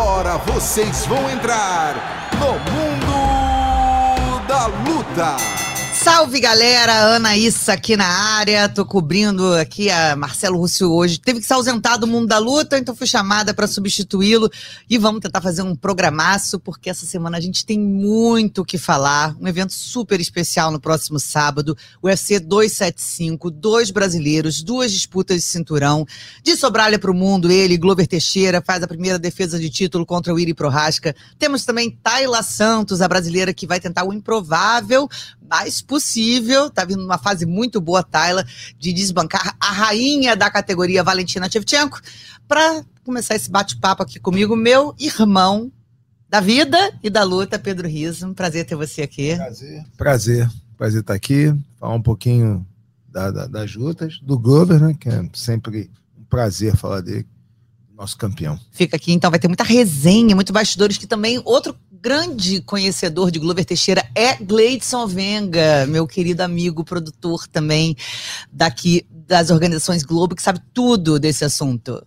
Agora vocês vão entrar no Mundo da Luta. Salve galera, Ana Issa aqui na área, tô cobrindo aqui a Marcelo Russo hoje. Teve que se ausentar do mundo da luta, então fui chamada para substituí-lo e vamos tentar fazer um programaço, porque essa semana a gente tem muito o que falar. Um evento super especial no próximo sábado, UFC 275, dois brasileiros, duas disputas de cinturão. De Sobralha para o mundo, ele, Glover Teixeira, faz a primeira defesa de título contra o Iri Prohaska. Temos também Tayla Santos, a brasileira que vai tentar o improvável, mais possível, tá vindo uma fase muito boa, Tayla, de desbancar a rainha da categoria Valentina Shevchenko, para começar esse bate-papo aqui comigo, meu irmão da vida e da luta, Pedro Riso. Um prazer ter você aqui. Prazer. Prazer. Prazer estar aqui, falar um pouquinho da, da, das lutas, do Glover, né? Que é sempre um prazer falar dele, nosso campeão. Fica aqui, então, vai ter muita resenha, muitos bastidores que também outro grande conhecedor de Glover Teixeira é Gleidson Venga, meu querido amigo, produtor também daqui das organizações Globo, que sabe tudo desse assunto.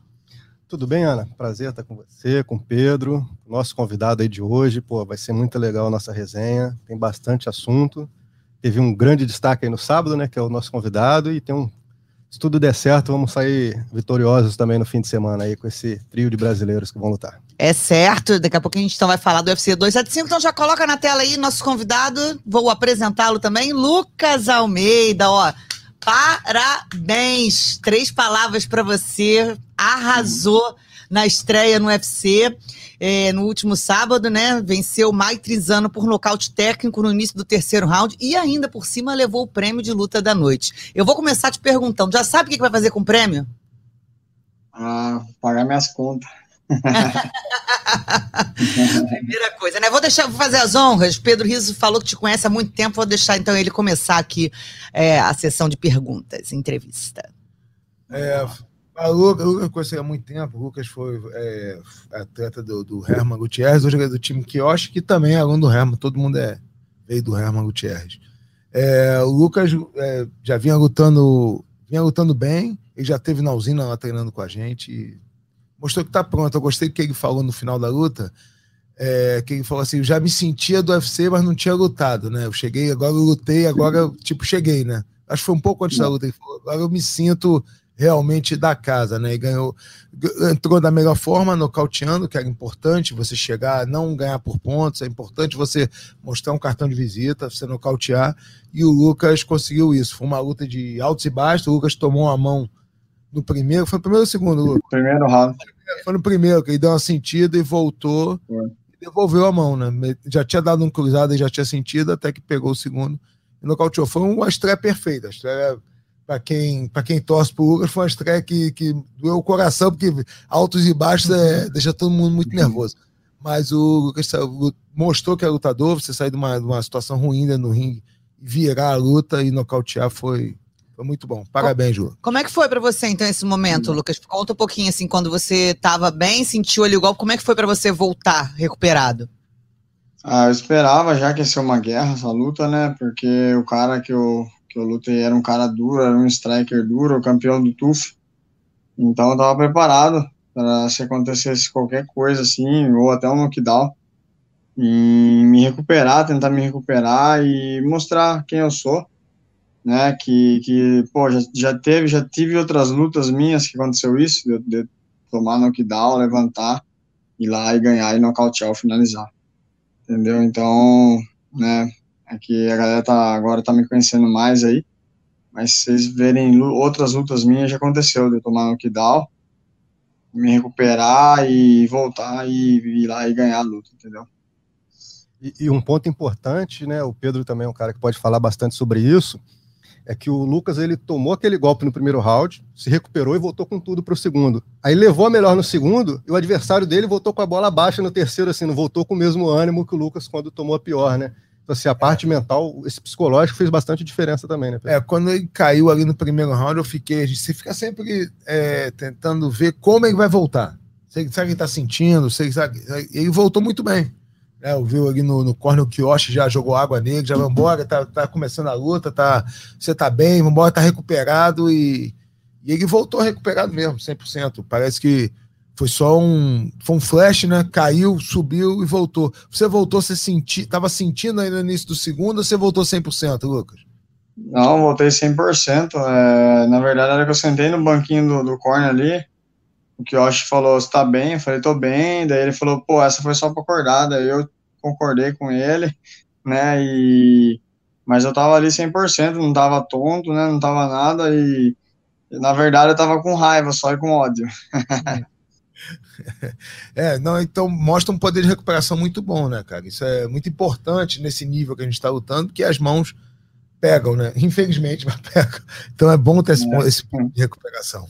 Tudo bem, Ana? Prazer estar com você, com Pedro, nosso convidado aí de hoje. Pô, vai ser muito legal a nossa resenha, tem bastante assunto. Teve um grande destaque aí no sábado, né, que é o nosso convidado, e tem um se tudo der certo, vamos sair vitoriosos também no fim de semana aí com esse trio de brasileiros que vão lutar. É certo, daqui a pouco a gente então vai falar do UFC 275, então já coloca na tela aí nosso convidado, vou apresentá-lo também, Lucas Almeida, ó. Parabéns! Três palavras para você, arrasou na estreia no UFC é, no último sábado, né? Venceu Maitrizano por nocaute técnico no início do terceiro round e ainda por cima levou o prêmio de luta da noite. Eu vou começar te perguntando: já sabe o que vai fazer com o prêmio? Ah, pagar minhas contas. Primeira coisa, né? Vou deixar, vou fazer as honras. Pedro Riso falou que te conhece há muito tempo. Vou deixar então ele começar aqui é, a sessão de perguntas, entrevista. É, a Lucas, Lucas conheci há muito tempo. O Lucas foi é, atleta do, do Herman Gutierrez, hoje é do time Kiosk, que também é aluno do Herman. Todo mundo é, veio do Herman Gutierrez. É, o Lucas é, já vinha lutando, vinha lutando bem. Ele já teve na usina lá treinando com a gente. mostrou que tá pronto. Eu gostei do que ele falou no final da luta. É, que ele falou assim: eu já me sentia do UFC, mas não tinha lutado, né? Eu cheguei, agora eu lutei, agora, tipo, cheguei, né? Acho que foi um pouco antes da luta. Ele falou: agora eu me sinto realmente da casa, né? E ganhou, entrou da melhor forma, nocauteando, que era importante você chegar, não ganhar por pontos, é importante você mostrar um cartão de visita, você nocautear, e o Lucas conseguiu isso. Foi uma luta de altos e baixos, o Lucas tomou a mão no primeiro, foi no primeiro ou segundo, Lucas? Primeiro round. Foi no primeiro, que ele deu uma sentida e voltou, foi. e devolveu a mão, né? Já tinha dado um cruzado e já tinha sentido, até que pegou o segundo e nocauteou. Foi uma estreia perfeita, a estreia para quem, quem torce pro Lucas, foi uma estreia que, que doeu o coração, porque altos e baixos é, deixa todo mundo muito nervoso. Mas o Lucas mostrou que é lutador, você sair de uma, de uma situação ruim no ringue, virar a luta e nocautear foi, foi muito bom. Parabéns, Ju. Como é que foi para você, então, esse momento, Lucas? Conta um pouquinho, assim, quando você estava bem, sentiu ali o golpe, como é que foi para você voltar recuperado? Ah, eu esperava já que ia ser uma guerra essa luta, né? Porque o cara que eu, que eu lutei era um cara duro, era um striker duro, campeão do TUF. Então eu tava preparado para se acontecesse qualquer coisa assim, ou até um knockdown, e me recuperar, tentar me recuperar e mostrar quem eu sou, né? Que, que pô, já, já teve, já tive outras lutas minhas que aconteceu isso, de, de tomar knockdown, levantar, ir lá e ganhar e nocautear ou finalizar. Entendeu? Então, né, é que a galera tá, agora tá me conhecendo mais aí. Mas vocês verem outras lutas minhas, já aconteceu de eu tomar knockdown, me recuperar e voltar e ir lá e ganhar a luta, entendeu? E, e, um ponto importante, né? O Pedro também é um cara que pode falar bastante sobre isso. É que o Lucas ele tomou aquele golpe no primeiro round, se recuperou e voltou com tudo para o segundo. Aí levou a melhor no segundo e o adversário dele voltou com a bola baixa no terceiro, assim, não voltou com o mesmo ânimo que o Lucas quando tomou a pior, né? Então, assim, a parte é. mental, esse psicológico fez bastante diferença também, né? É, quando ele caiu ali no primeiro round, eu fiquei. Você fica sempre é, tentando ver como ele vai voltar. Você sabe que tá sentindo, você sabe. Ele voltou muito bem. É, eu vi ali no, no corner o Kioshi já jogou água nele, já vambora, tá, tá começando a luta, tá, você tá bem, vambora, tá recuperado e, e ele voltou recuperado mesmo, 100%. Parece que Foi só um, foi um flash, né? Caiu, subiu e voltou. Você voltou, você senti, tava sentindo aí no início do segundo ou você voltou 100%, Lucas? Não, voltei 100%. É, na verdade, era que eu sentei no banquinho do, do corner ali, o que falou, você tá bem? Eu falei, tô bem. Daí ele falou, pô, essa foi só pra acordar. Daí eu concordei com ele, né? E... Mas eu tava ali 100%, não tava tonto, né? Não tava nada e, na verdade, eu tava com raiva só e com ódio. É, não, então mostra um poder de recuperação muito bom, né, cara? Isso é muito importante nesse nível que a gente está lutando, porque as mãos pegam, né? Infelizmente, mas pegam. Então é bom ter esse, é. esse ponto de recuperação.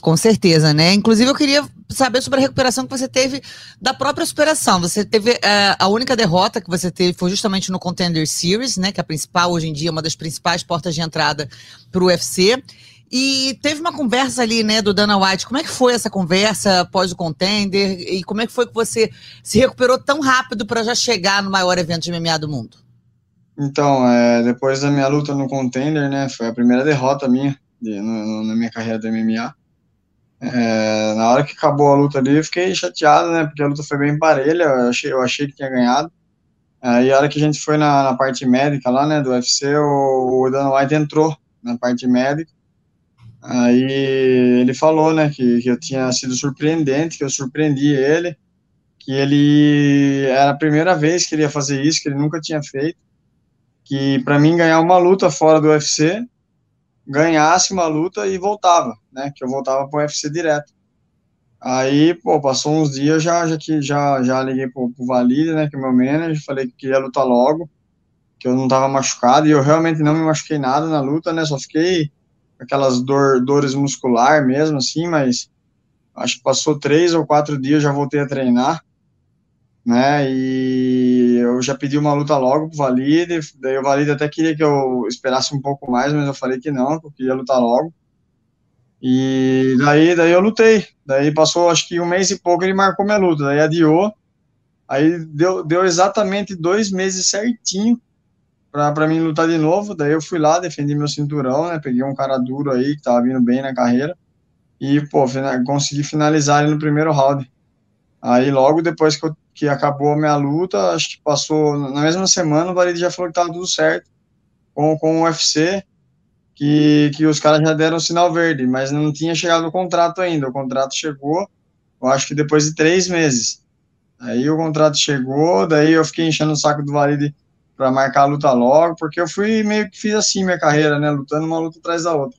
Com certeza, né? Inclusive, eu queria saber sobre a recuperação que você teve da própria superação. Você teve é, a única derrota que você teve foi justamente no Contender Series, né? Que é a principal hoje em dia, uma das principais portas de entrada para o UFC. E teve uma conversa ali, né, do Dana White. Como é que foi essa conversa após o contender? E como é que foi que você se recuperou tão rápido para já chegar no maior evento de MMA do mundo? Então, é, depois da minha luta no contender, né, foi a primeira derrota minha de, no, na minha carreira do MMA. É, na hora que acabou a luta ali, eu fiquei chateado, né? Porque a luta foi bem parelha, eu achei, eu achei que tinha ganhado. Aí a hora que a gente foi na, na parte médica lá, né, do UFC, o, o Dan White entrou na parte médica. Aí ele falou, né, que, que eu tinha sido surpreendente, que eu surpreendi ele, que ele era a primeira vez que ele ia fazer isso, que ele nunca tinha feito. Que para mim ganhar uma luta fora do UFC ganhasse uma luta e voltava, né? Que eu voltava pro UFC direto. Aí, pô, passou uns dias já, já que já, já liguei pro, pro Valide, né? Que é meu manager, falei que ia lutar logo, que eu não tava machucado, e eu realmente não me machuquei nada na luta, né? Só fiquei aquelas dor, dores muscular mesmo, assim, mas acho que passou três ou quatro dias, já voltei a treinar né? E eu já pedi uma luta logo pro Valide, daí o Valide até queria que eu esperasse um pouco mais, mas eu falei que não, que eu queria lutar logo. E daí, daí eu lutei. Daí passou acho que um mês e pouco ele marcou minha luta, daí adiou. Aí deu, deu exatamente dois meses certinho para mim lutar de novo. Daí eu fui lá, defendi meu cinturão, né? Peguei um cara duro aí que tava vindo bem na carreira. E, pô, consegui finalizar ele no primeiro round. Aí logo depois que, eu, que acabou a minha luta, acho que passou na mesma semana, o Valide já falou que tava tudo certo com, com o UFC, que, que os caras já deram o sinal verde, mas não tinha chegado o contrato ainda. O contrato chegou, eu acho que depois de três meses. Aí o contrato chegou, daí eu fiquei enchendo o saco do Valide para marcar a luta logo, porque eu fui meio que fiz assim minha carreira, né, lutando uma luta atrás da outra.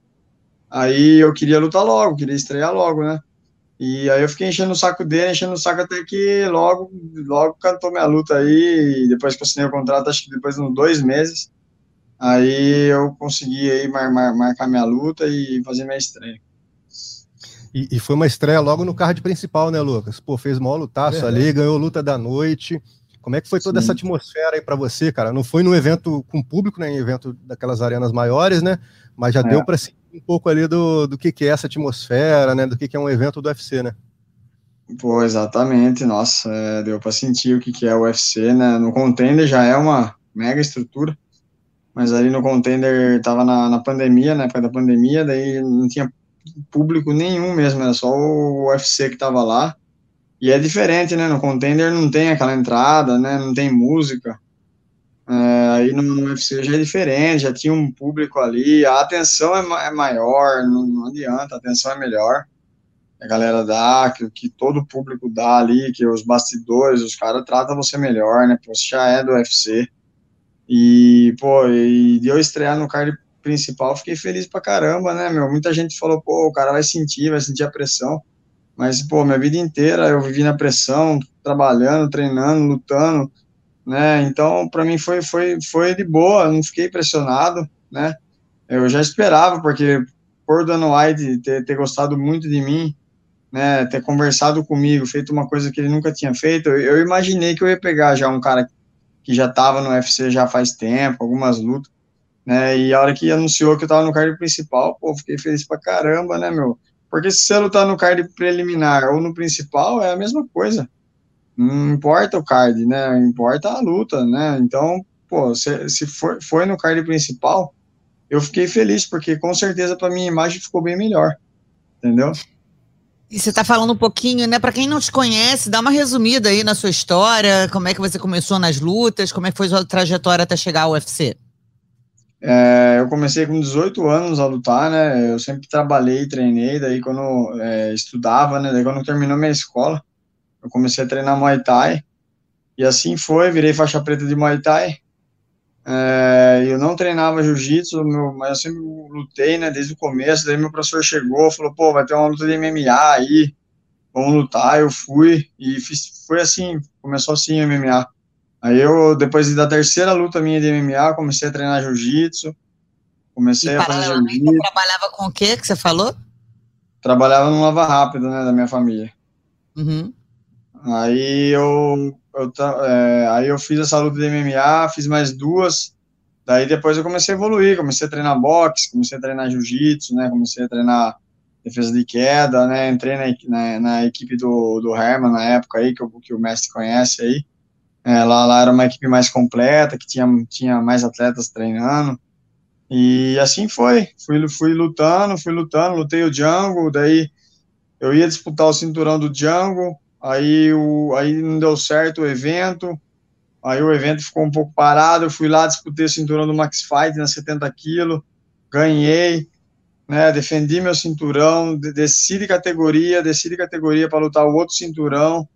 Aí eu queria lutar logo, queria estrear logo, né? E aí eu fiquei enchendo o saco dele, enchendo o saco até que logo, logo cantou minha luta aí, e depois que eu assinei o contrato, acho que depois de uns dois meses, aí eu consegui aí mar, mar, marcar minha luta e fazer minha estreia. E, e, foi uma estreia logo no card principal, né, Lucas? Pô, fez maior lutaço é, ali, ganhou luta da noite. Como é que foi toda Sim. essa atmosfera aí para você, cara? Não foi num evento com público, né, em evento daquelas arenas maiores, né? Mas já é. deu para sentir um pouco ali do, do que, que é essa atmosfera, né? Do que, que é um evento do UFC, né? Pô, exatamente, nossa, é, deu para sentir o que, que é o UFC, né? No contender já é uma mega estrutura, mas ali no contender tava na, na pandemia, na época da pandemia, daí não tinha público nenhum mesmo, era só o UFC que tava lá. E é diferente, né? No contender não tem aquela entrada, né? Não tem música. É, aí no, no, UFC já é diferente, já tinha um público ali, a atenção é, é maior, não, não, adianta, a atenção é melhor. A galera dá, que, que todo o público dá ali, que os bastidores, os caras tratam você melhor, né? Você já é do UFC. E, pô, e de eu estrear no card principal, fiquei feliz pra caramba, né, meu? Muita gente falou, pô, o cara vai sentir, vai sentir a pressão. Mas, pô, minha vida inteira eu vivi na pressão, trabalhando, treinando, lutando né? Então, para mim foi, foi, foi de boa, não fiquei pressionado, né? Eu já esperava, porque por Dan White ter, ter gostado muito de mim, né, ter conversado comigo, feito uma coisa que ele nunca tinha feito, eu, imaginei que eu ia pegar já um cara que já estava no UFC já faz tempo, algumas lutas, né, e a hora que anunciou que eu estava no card principal, pô, fiquei feliz pra caramba, né, meu, porque se você lutar no card preliminar ou no principal, é a mesma coisa, não importa o card, né? Importa a luta, né? Então, pô, se, se for, foi no card principal, eu fiquei feliz, porque com certeza para minha imagem ficou bem melhor. Entendeu? E você está falando um pouquinho, né? Para quem não te conhece, dá uma resumida aí na sua história, como é que você começou nas lutas, como é que foi sua trajetória até chegar ao UFC? É, eu comecei com 18 anos a lutar, né? Eu sempre trabalhei, treinei, daí quando é, estudava, né? Daí quando terminou minha escola, eu comecei a treinar Muay Thai. E assim foi, virei faixa preta de Muay Thai. É, eu não treinava jiu-jitsu, mas eu sempre lutei, né, desde o começo. Daí meu professor chegou, falou: pô, vai ter uma luta de MMA aí, vamos lutar. Eu fui e fiz, foi assim, começou assim o MMA. Aí eu, depois da terceira luta minha de MMA, comecei a treinar jiu-jitsu, comecei e, a fazer jiu-jitsu. Você trabalhava com o que que você falou? Trabalhava no Lava Rápido, né, da minha família. Uhum. Aí eu eu, é, aí eu fiz essa luta de MMA, fiz mais duas, daí depois eu comecei a evoluir, comecei a treinar boxe, comecei a treinar jiu-jitsu, né, comecei a treinar defesa de queda, né, entrei na, na, na, equipe do, do Herman na época aí, que, eu, que o mestre conhece aí, é, lá, lá era uma equipe mais completa, que tinha, tinha mais atletas treinando, e assim foi, fui, fui lutando, fui lutando, lutei o Django, daí eu ia disputar o cinturão do Django, aí, o, aí não deu certo o evento, aí o evento ficou um pouco parado, eu fui lá, disputei o cinturão do Max Fight na 70 quilos, ganhei, né, defendi meu cinturão, desci de categoria, desci de categoria para lutar o outro cinturão,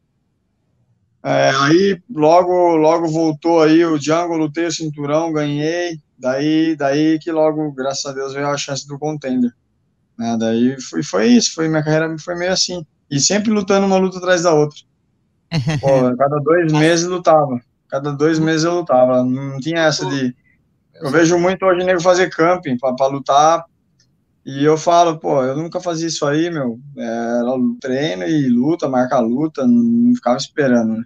é, aí logo, logo voltou aí o Django, lutei o cinturão, ganhei, daí, daí que logo, graças a Deus, veio a chance do contender, né, daí foi, foi isso, foi, minha carreira foi meio assim, e sempre lutando uma luta atrás da outra. Pô, cada dois meses lutava. Cada dois meses eu lutava. Não tinha essa de. Eu vejo muito hoje nego fazer camping para lutar. E eu falo, pô, eu nunca fazia isso aí, meu. Era treino e luta, marca luta, não ficava esperando, né?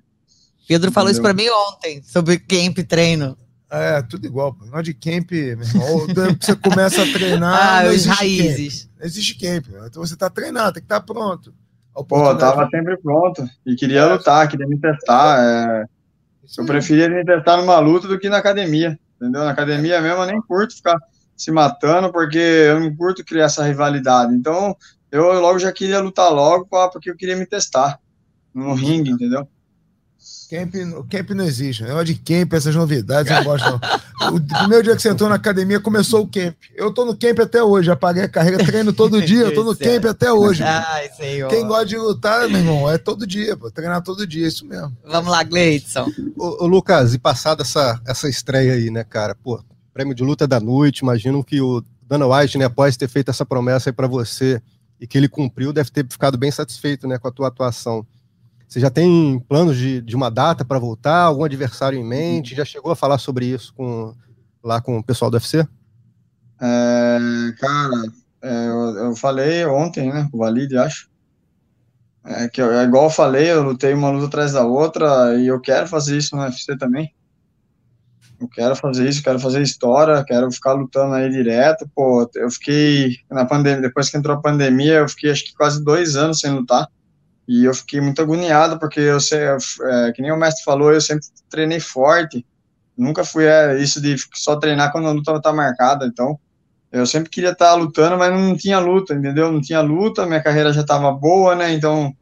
Pedro falou Entendeu? isso para mim ontem, sobre camp treino. É, tudo igual. Pô. de camp, meu irmão. Você começa a treinar. ah, os raízes. Camp. Não existe camp. Então você tá treinando, tem que estar tá pronto. Pô, tava sempre pronto e queria é. lutar, queria me testar. É... Eu preferia me testar numa luta do que na academia, entendeu? Na academia mesmo eu nem curto ficar se matando, porque eu não curto criar essa rivalidade. Então eu logo já queria lutar logo, porque eu queria me testar no ringue, entendeu? Camp, camp não existe. Né? Negócio de camp, essas novidades, eu não gosto, não. O primeiro dia que você entrou na academia, começou o camp. Eu tô no camp até hoje, apaguei a carreira, treino todo dia, eu tô no camp até hoje. Ah, aí, Quem gosta de lutar, meu irmão, é todo dia, pô, treinar todo dia, isso mesmo. Vamos lá, Gleidson. Ô, ô, Lucas, e passada essa, essa estreia aí, né, cara? Pô, prêmio de luta da noite, imagino que o Dana White, né, após ter feito essa promessa aí pra você e que ele cumpriu, deve ter ficado bem satisfeito, né, com a tua atuação. Você já tem planos de, de uma data para voltar, algum adversário em mente? Já chegou a falar sobre isso com, lá com o pessoal do UFC? É, cara, é, eu, eu, falei ontem, né, o Valide, acho. É que eu, é igual eu falei, eu lutei uma luta atrás da outra e eu quero fazer isso no UFC também. Eu quero fazer isso, quero fazer história, quero ficar lutando aí direto. Pô, eu fiquei na pandemia, depois que entrou a pandemia, eu fiquei acho que quase dois anos sem lutar. E eu fiquei muito agoniado, porque eu sei, é, que nem o mestre falou, eu sempre treinei forte, nunca fui é, isso de só treinar quando a luta tá marcada, então eu sempre queria estar tá lutando, mas não tinha luta, entendeu? Não tinha luta, minha carreira já estava boa, né? Então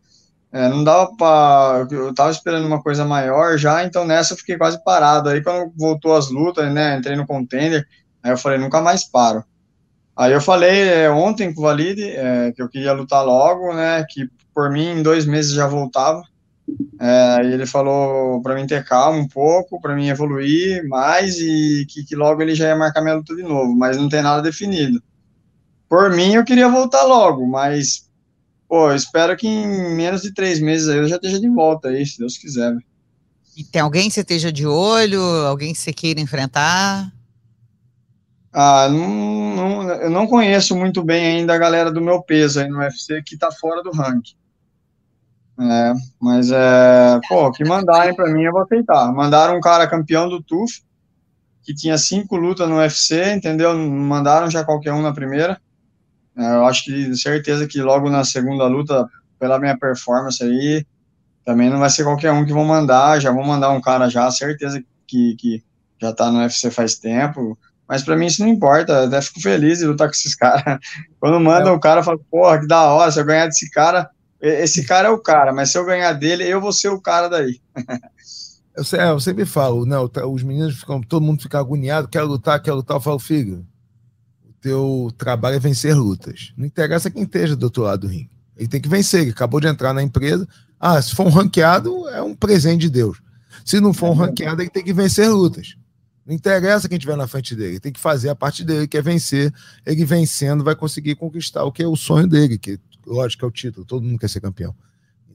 é, não dava para. Eu tava esperando uma coisa maior já, então nessa eu fiquei quase parado. Aí quando voltou as lutas, né? Entrei no contender, aí eu falei, nunca mais paro. Aí eu falei é, ontem com o Valide é, que eu queria lutar logo, né? Que por mim, em dois meses já voltava. É, e ele falou para mim ter calma um pouco, para mim evoluir mais e que, que, logo ele já ia marcar minha luta de novo, mas não tem nada definido. Por mim, eu queria voltar logo, mas pô, espero que em menos de três meses aí eu já esteja de volta aí, se Deus quiser. E tem alguém que você esteja de olho, alguém que você queira enfrentar? Ah, não, não, eu não conheço muito bem ainda a galera do meu peso aí no UFC que tá fora do ranking. É, mas é, pô, que mandarem para mim eu vou aceitar. Mandaram um cara campeão do TUF, que tinha cinco lutas no UFC, entendeu? Mandaram já qualquer um na primeira. É, eu acho que certeza que logo na segunda luta, pela minha performance aí, também não vai ser qualquer um que vão mandar. Já vou mandar um cara já, certeza que, que já tá no UFC faz tempo. Mas para mim isso não importa, eu até fico feliz de lutar com esses caras. Quando mandam é. o cara, eu falo, porra, que da hora, se eu ganhar desse cara, esse cara é o cara, mas se eu ganhar dele, eu vou ser o cara daí. Eu, é, eu sempre falo, né? Os meninos ficam, todo mundo fica agoniado, quer lutar, quer lutar. Eu falo, filho, teu trabalho é vencer lutas. Não interessa quem esteja do outro lado do ringue. Ele tem que vencer, ele acabou de entrar na empresa. Ah, se for um ranqueado, é um presente de Deus. Se não for um ranqueado, ele tem que vencer lutas. Não interessa quem estiver na frente dele, ele tem que fazer a parte dele, que é vencer. Ele vencendo vai conseguir conquistar o que é o sonho dele, que lógico é o título, todo mundo quer ser campeão.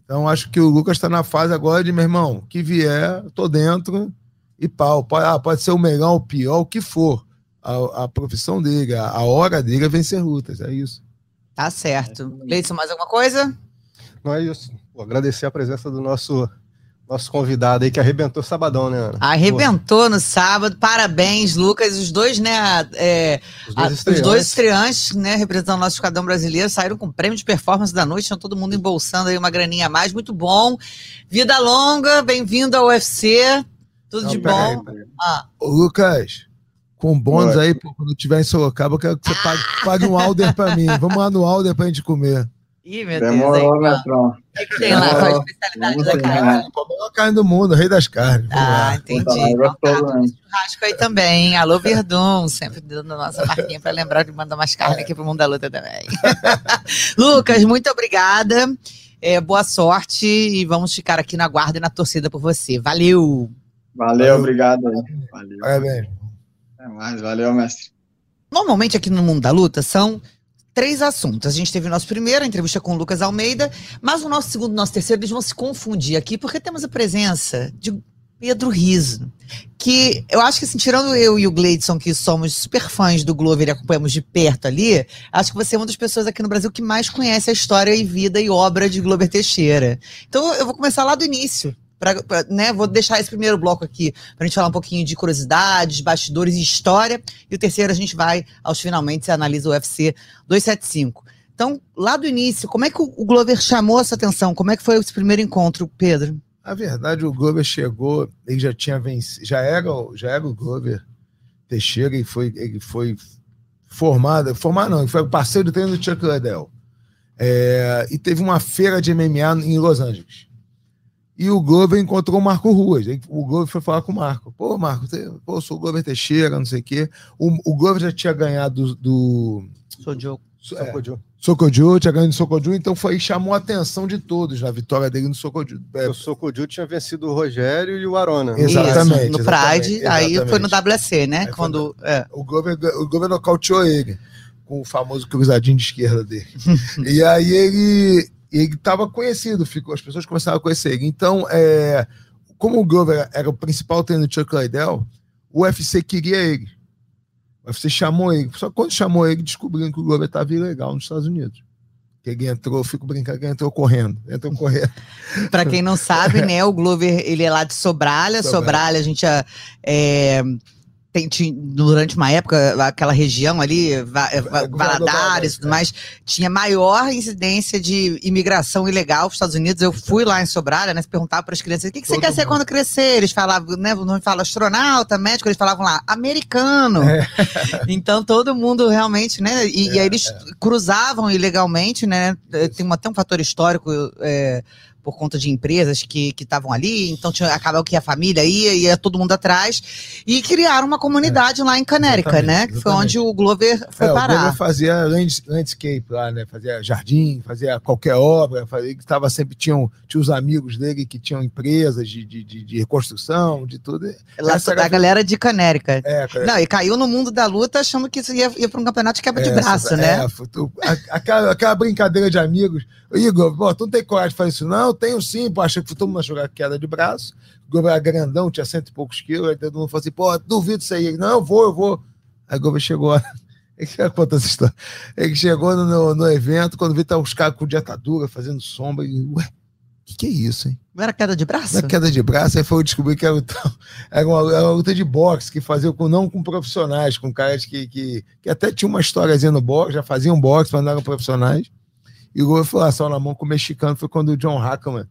Então acho que o Lucas está na fase agora de, meu irmão, que vier, tô dentro e pau. Pode, ah, pode ser o melhor, o pior, o que for. A, a profissão dele, a, a, hora dele é vencer lutas, é isso. Tá certo. Leidson, mais alguma coisa? Não é isso. Vou agradecer a presença do nosso nosso convidado aí que arrebentou sabadão, né, Ana? Arrebentou no sábado. Parabéns, Lucas. Os dois, né? É, os, dois a, estreantes. os dois estreantes, né? Representando o nosso esquadrão brasileiro, saíram com prêmio de performance da noite. Tinha todo mundo embolsando aí uma graninha a mais. Muito bom. Vida longa, bem-vindo ao UFC. Tudo Não, de bom. Aí, ah. Ô, Lucas, com bônus aí, pô, quando tiver em Sorocaba, eu quero que você pague, pague um Alder pra mim. Vamos lá no Alder pra gente comer. Ih, meu Demorou, Deus. Demorou, O que, que tem lá? Qual a especialidade da carne? A melhor carne do mundo, rei das carnes. Ah, entendi. Então, tá, churrasco aí também. Alô, Verdun, sempre dando a nossa marquinha para lembrar de mandar mais carne aqui pro Mundo da Luta também. Lucas, muito obrigada. É, boa sorte e vamos ficar aqui na guarda e na torcida por você. Valeu! Valeu, valeu. obrigado. Valeu. Parabéns. Até mais, valeu, mestre. Normalmente aqui no Mundo da Luta são três assuntos. A gente teve o nosso primeiro, a entrevista com o Lucas Almeida, mas o nosso segundo o nosso terceiro, eles vão se confundir aqui, porque temos a presença de Pedro Riso, que eu acho que assim, tirando eu e o Gleidson, que somos super fãs do Glover e acompanhamos de perto ali, acho que você é uma das pessoas aqui no Brasil que mais conhece a história e vida e obra de Glover Teixeira. Então eu vou começar lá do início. Pra, pra, né, vou deixar esse primeiro bloco aqui para a gente falar um pouquinho de curiosidades, bastidores e história. E o terceiro a gente vai aos finalmente e analisa o UFC 275. Então, lá do início, como é que o Glover chamou essa atenção? Como é que foi esse primeiro encontro, Pedro? A verdade, o Glover chegou, ele já tinha vencido, já era, já era o Glover Teixeira, e foi, ele foi formado, formado não, ele foi parceiro do treino do Chuck Liddell. É, e teve uma feira de MMA em Los Angeles. E o Glover encontrou o Marco Ruas. O Glover foi falar com o Marco. Pô, Marco, pô, eu sou o Glover Teixeira, não sei o quê. O, o Glover já tinha ganhado do. Sojo. É, Sokoju, tinha ganhado do Sokoju, então foi chamou a atenção de todos na vitória dele no Sokoju. É, o Sokoju tinha vencido o Rogério e o Arona. Exatamente. Isso, no Pride, aí foi no WC, né? Aí quando, no, é. O Glover, o Glover nocauteou ele, com o famoso cruzadinho de esquerda dele. e aí ele ele estava conhecido, ficou, as pessoas começaram a conhecer ele. Então, é, como o Glover era o principal treino do Chuck Liddell, o UFC queria ele. O UFC chamou ele. Só que quando chamou ele, descobriram que o Glover estava ilegal nos Estados Unidos. Que ele entrou, fico brincando que ele entrou correndo. Entrou correndo. Para quem não sabe, né, o Glover, ele é lá de Sobralha. Sobralha, Sobralha a gente é, tem, durante uma época, aquela região ali, Va, é, Valadares e tudo mais, tinha maior incidência de imigração ilegal para os Estados Unidos. Eu fui lá em Sobralha, né? Perguntava para as crianças: o que, que você quer ser quando crescer? Eles falavam, né? Não fala astronauta, médico, eles falavam lá, americano. É. Então todo mundo realmente, né? E, é, e aí eles é. cruzavam ilegalmente, né? Tem uma, até um fator histórico. É, por conta de empresas que estavam ali, então tinha, acabou que a família ia, ia todo mundo atrás, e criaram uma comunidade é. lá em Canérica, né? Que foi onde o Glover foi é, parar. O Glover fazia landscape lá, né? Fazia jardim, fazia qualquer obra, fazia, estava sempre, tinham, tinha os amigos dele que tinham empresas de, de, de, de reconstrução, de tudo. Lá, Essa da galera de Canérica. É, Não, e caiu no mundo da luta achando que ia, ia para um campeonato de quebra de braço, é, né? aquela, aquela brincadeira de amigos. Igor, pô, tu não tem coragem de fazer isso, não? Tenho sim, pô, achei que todo mundo jogar queda de braço. O Gomes era grandão, tinha cento e poucos quilos. Aí todo mundo falou assim: pô, duvido isso aí. Não, eu vou, eu vou. Aí o Gomes chegou. Ele conta essa história. Ele chegou no, no evento, quando viu tá os caras com dietadura, fazendo sombra. E, ué, o que, que é isso, hein? Não era queda de braço? Não era queda de braço, aí foi descobrir que era, era, uma, era uma luta de boxe que fazia com, não com profissionais, com caras que, que, que até tinha uma historiazinha no boxe, já faziam boxe, mas não eram profissionais. E o gol foi lá, só na mão com o mexicano, foi quando o John Hackman,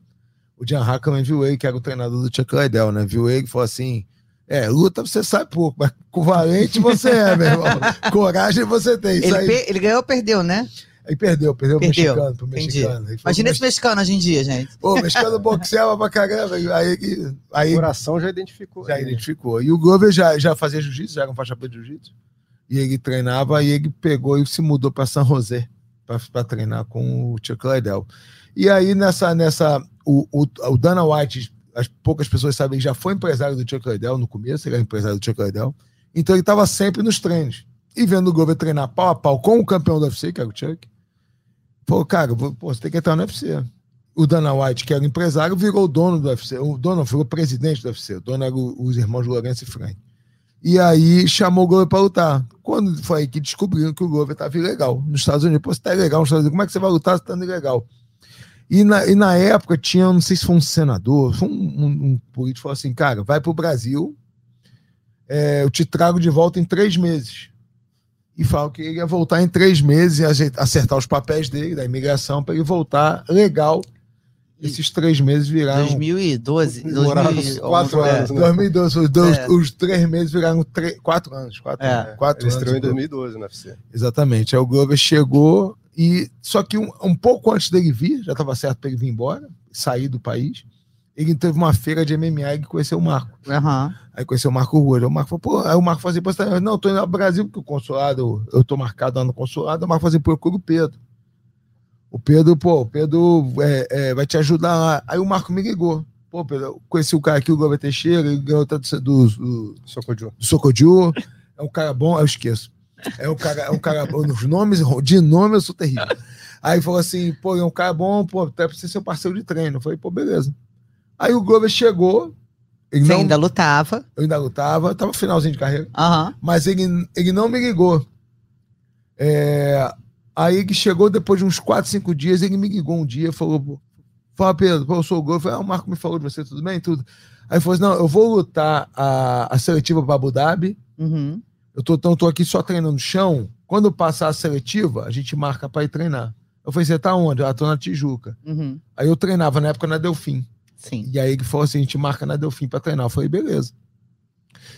o John Hackman viu ele, que era o treinador do Chuck Liddell, né? Viu ele e falou assim: é, luta você sabe pouco, mas com valente você é, meu irmão. Coragem você tem. Ele, aí... ele, ganhou ou perdeu, né? Aí perdeu, perdeu, Perdeu, o mexicano pro entendi. mexicano. Aí Imagina esse mexicano hoje em dia, gente. Pô, o mexicano boxeava pra caramba. Aí, que- O aí coração já identificou. já né? identificou. E o Glover já, já fazia jiu-jitsu, já era um faixa preta de jiu-jitsu. E ele treinava, e ele pegou e se mudou para San José para treinar com o Chuck Liddell. E aí, nessa. nessa o, o, o Dana White, as poucas pessoas sabem, já foi empresário do Chuck Liddell no começo, ele era empresário do Chuck Liddell. Então ele estava sempre nos treinos. E vendo o Glover treinar pau a pau com o campeão do UFC, que era o Chuck, falou, cara, pô, você tem que entrar no UFC. O Dana White, que era empresário, virou o dono do UFC. O dono virou presidente do UFC. O dono era o- os irmãos Lourenço e Frank. E aí chamou o Glover para lutar. Quando foi aí que descobriram que o Glover estava ilegal nos Estados Unidos. Pô, você tá ilegal nos Estados Unidos. Como é que você vai lutar se tá ilegal? E na, e na época tinha, não sei se foi um senador, foi um, um, um político falou assim: cara, vai pro Brasil, é, eu te trago de volta em três meses. E falou que ele ia voltar em três meses e acertar os papéis dele, da imigração, para ele voltar legal. Esses três meses viraram. 2012. Demoraram 2011, quatro é. anos, né? 2012, os, dois- É. os três meses viraram três, quatro anos. Quatro, É. anos, quatro Ele anos. estreou em 2012 no UFC. Exatamente. Aí o Glover chegou e só que um, um pouco antes dele vir, já estava certo para ele vir embora, sair do país. Ele teve uma feira de MMA e conheceu o Marco. Aham. Aí conheceu o Marco Rua. O Marco falou, pô, aí o Marco falou assim, pô, você tá- não, tô indo ao Brasil porque o consulado, eu tô marcado lá no consulado, o Marco falou assim, procura o Pedro. O Pedro, pô, o Pedro é, é, vai te ajudar lá. Aí o Marco me ligou. Pô, Pedro, eu conheci o cara aqui, o Glover Teixeira, ele ganhou tanto do, do, Socodio. do Socodio. É um cara bom, eu esqueço. É um cara, é um cara bom. Nos nomes, de nome eu sou terrível. Aí falou assim, pô, é um cara bom, pô, até pra ser parceiro de treino. Eu falei, pô, beleza. Aí o Glover chegou, ele Você não, ainda lutava. eu ainda lutava, tava no finalzinho de carreira, Aham. mas ele, ele não me ligou. É, aí que chegou depois de uns 4, 5 dias, ele me ligou um dia, falou, pô, fala Pedro, eu sou o Glover. Eu falei, ah, o Marco me falou de você, tudo bem? Tudo. Aí ele falou assim, não, eu vou lutar a, a seletiva para Abu Dhabi, Uhum. eu tô, então, tô aqui só treinando no chão. Quando passar a seletiva, a gente marca para ir treinar. Eu falei, você tá onde? Ah, tô na Tijuca. Uhum. Aí eu treinava na época na Delfim. Sim. E aí ele falou assim: a gente marca na Delfim para treinar. Eu falei, beleza.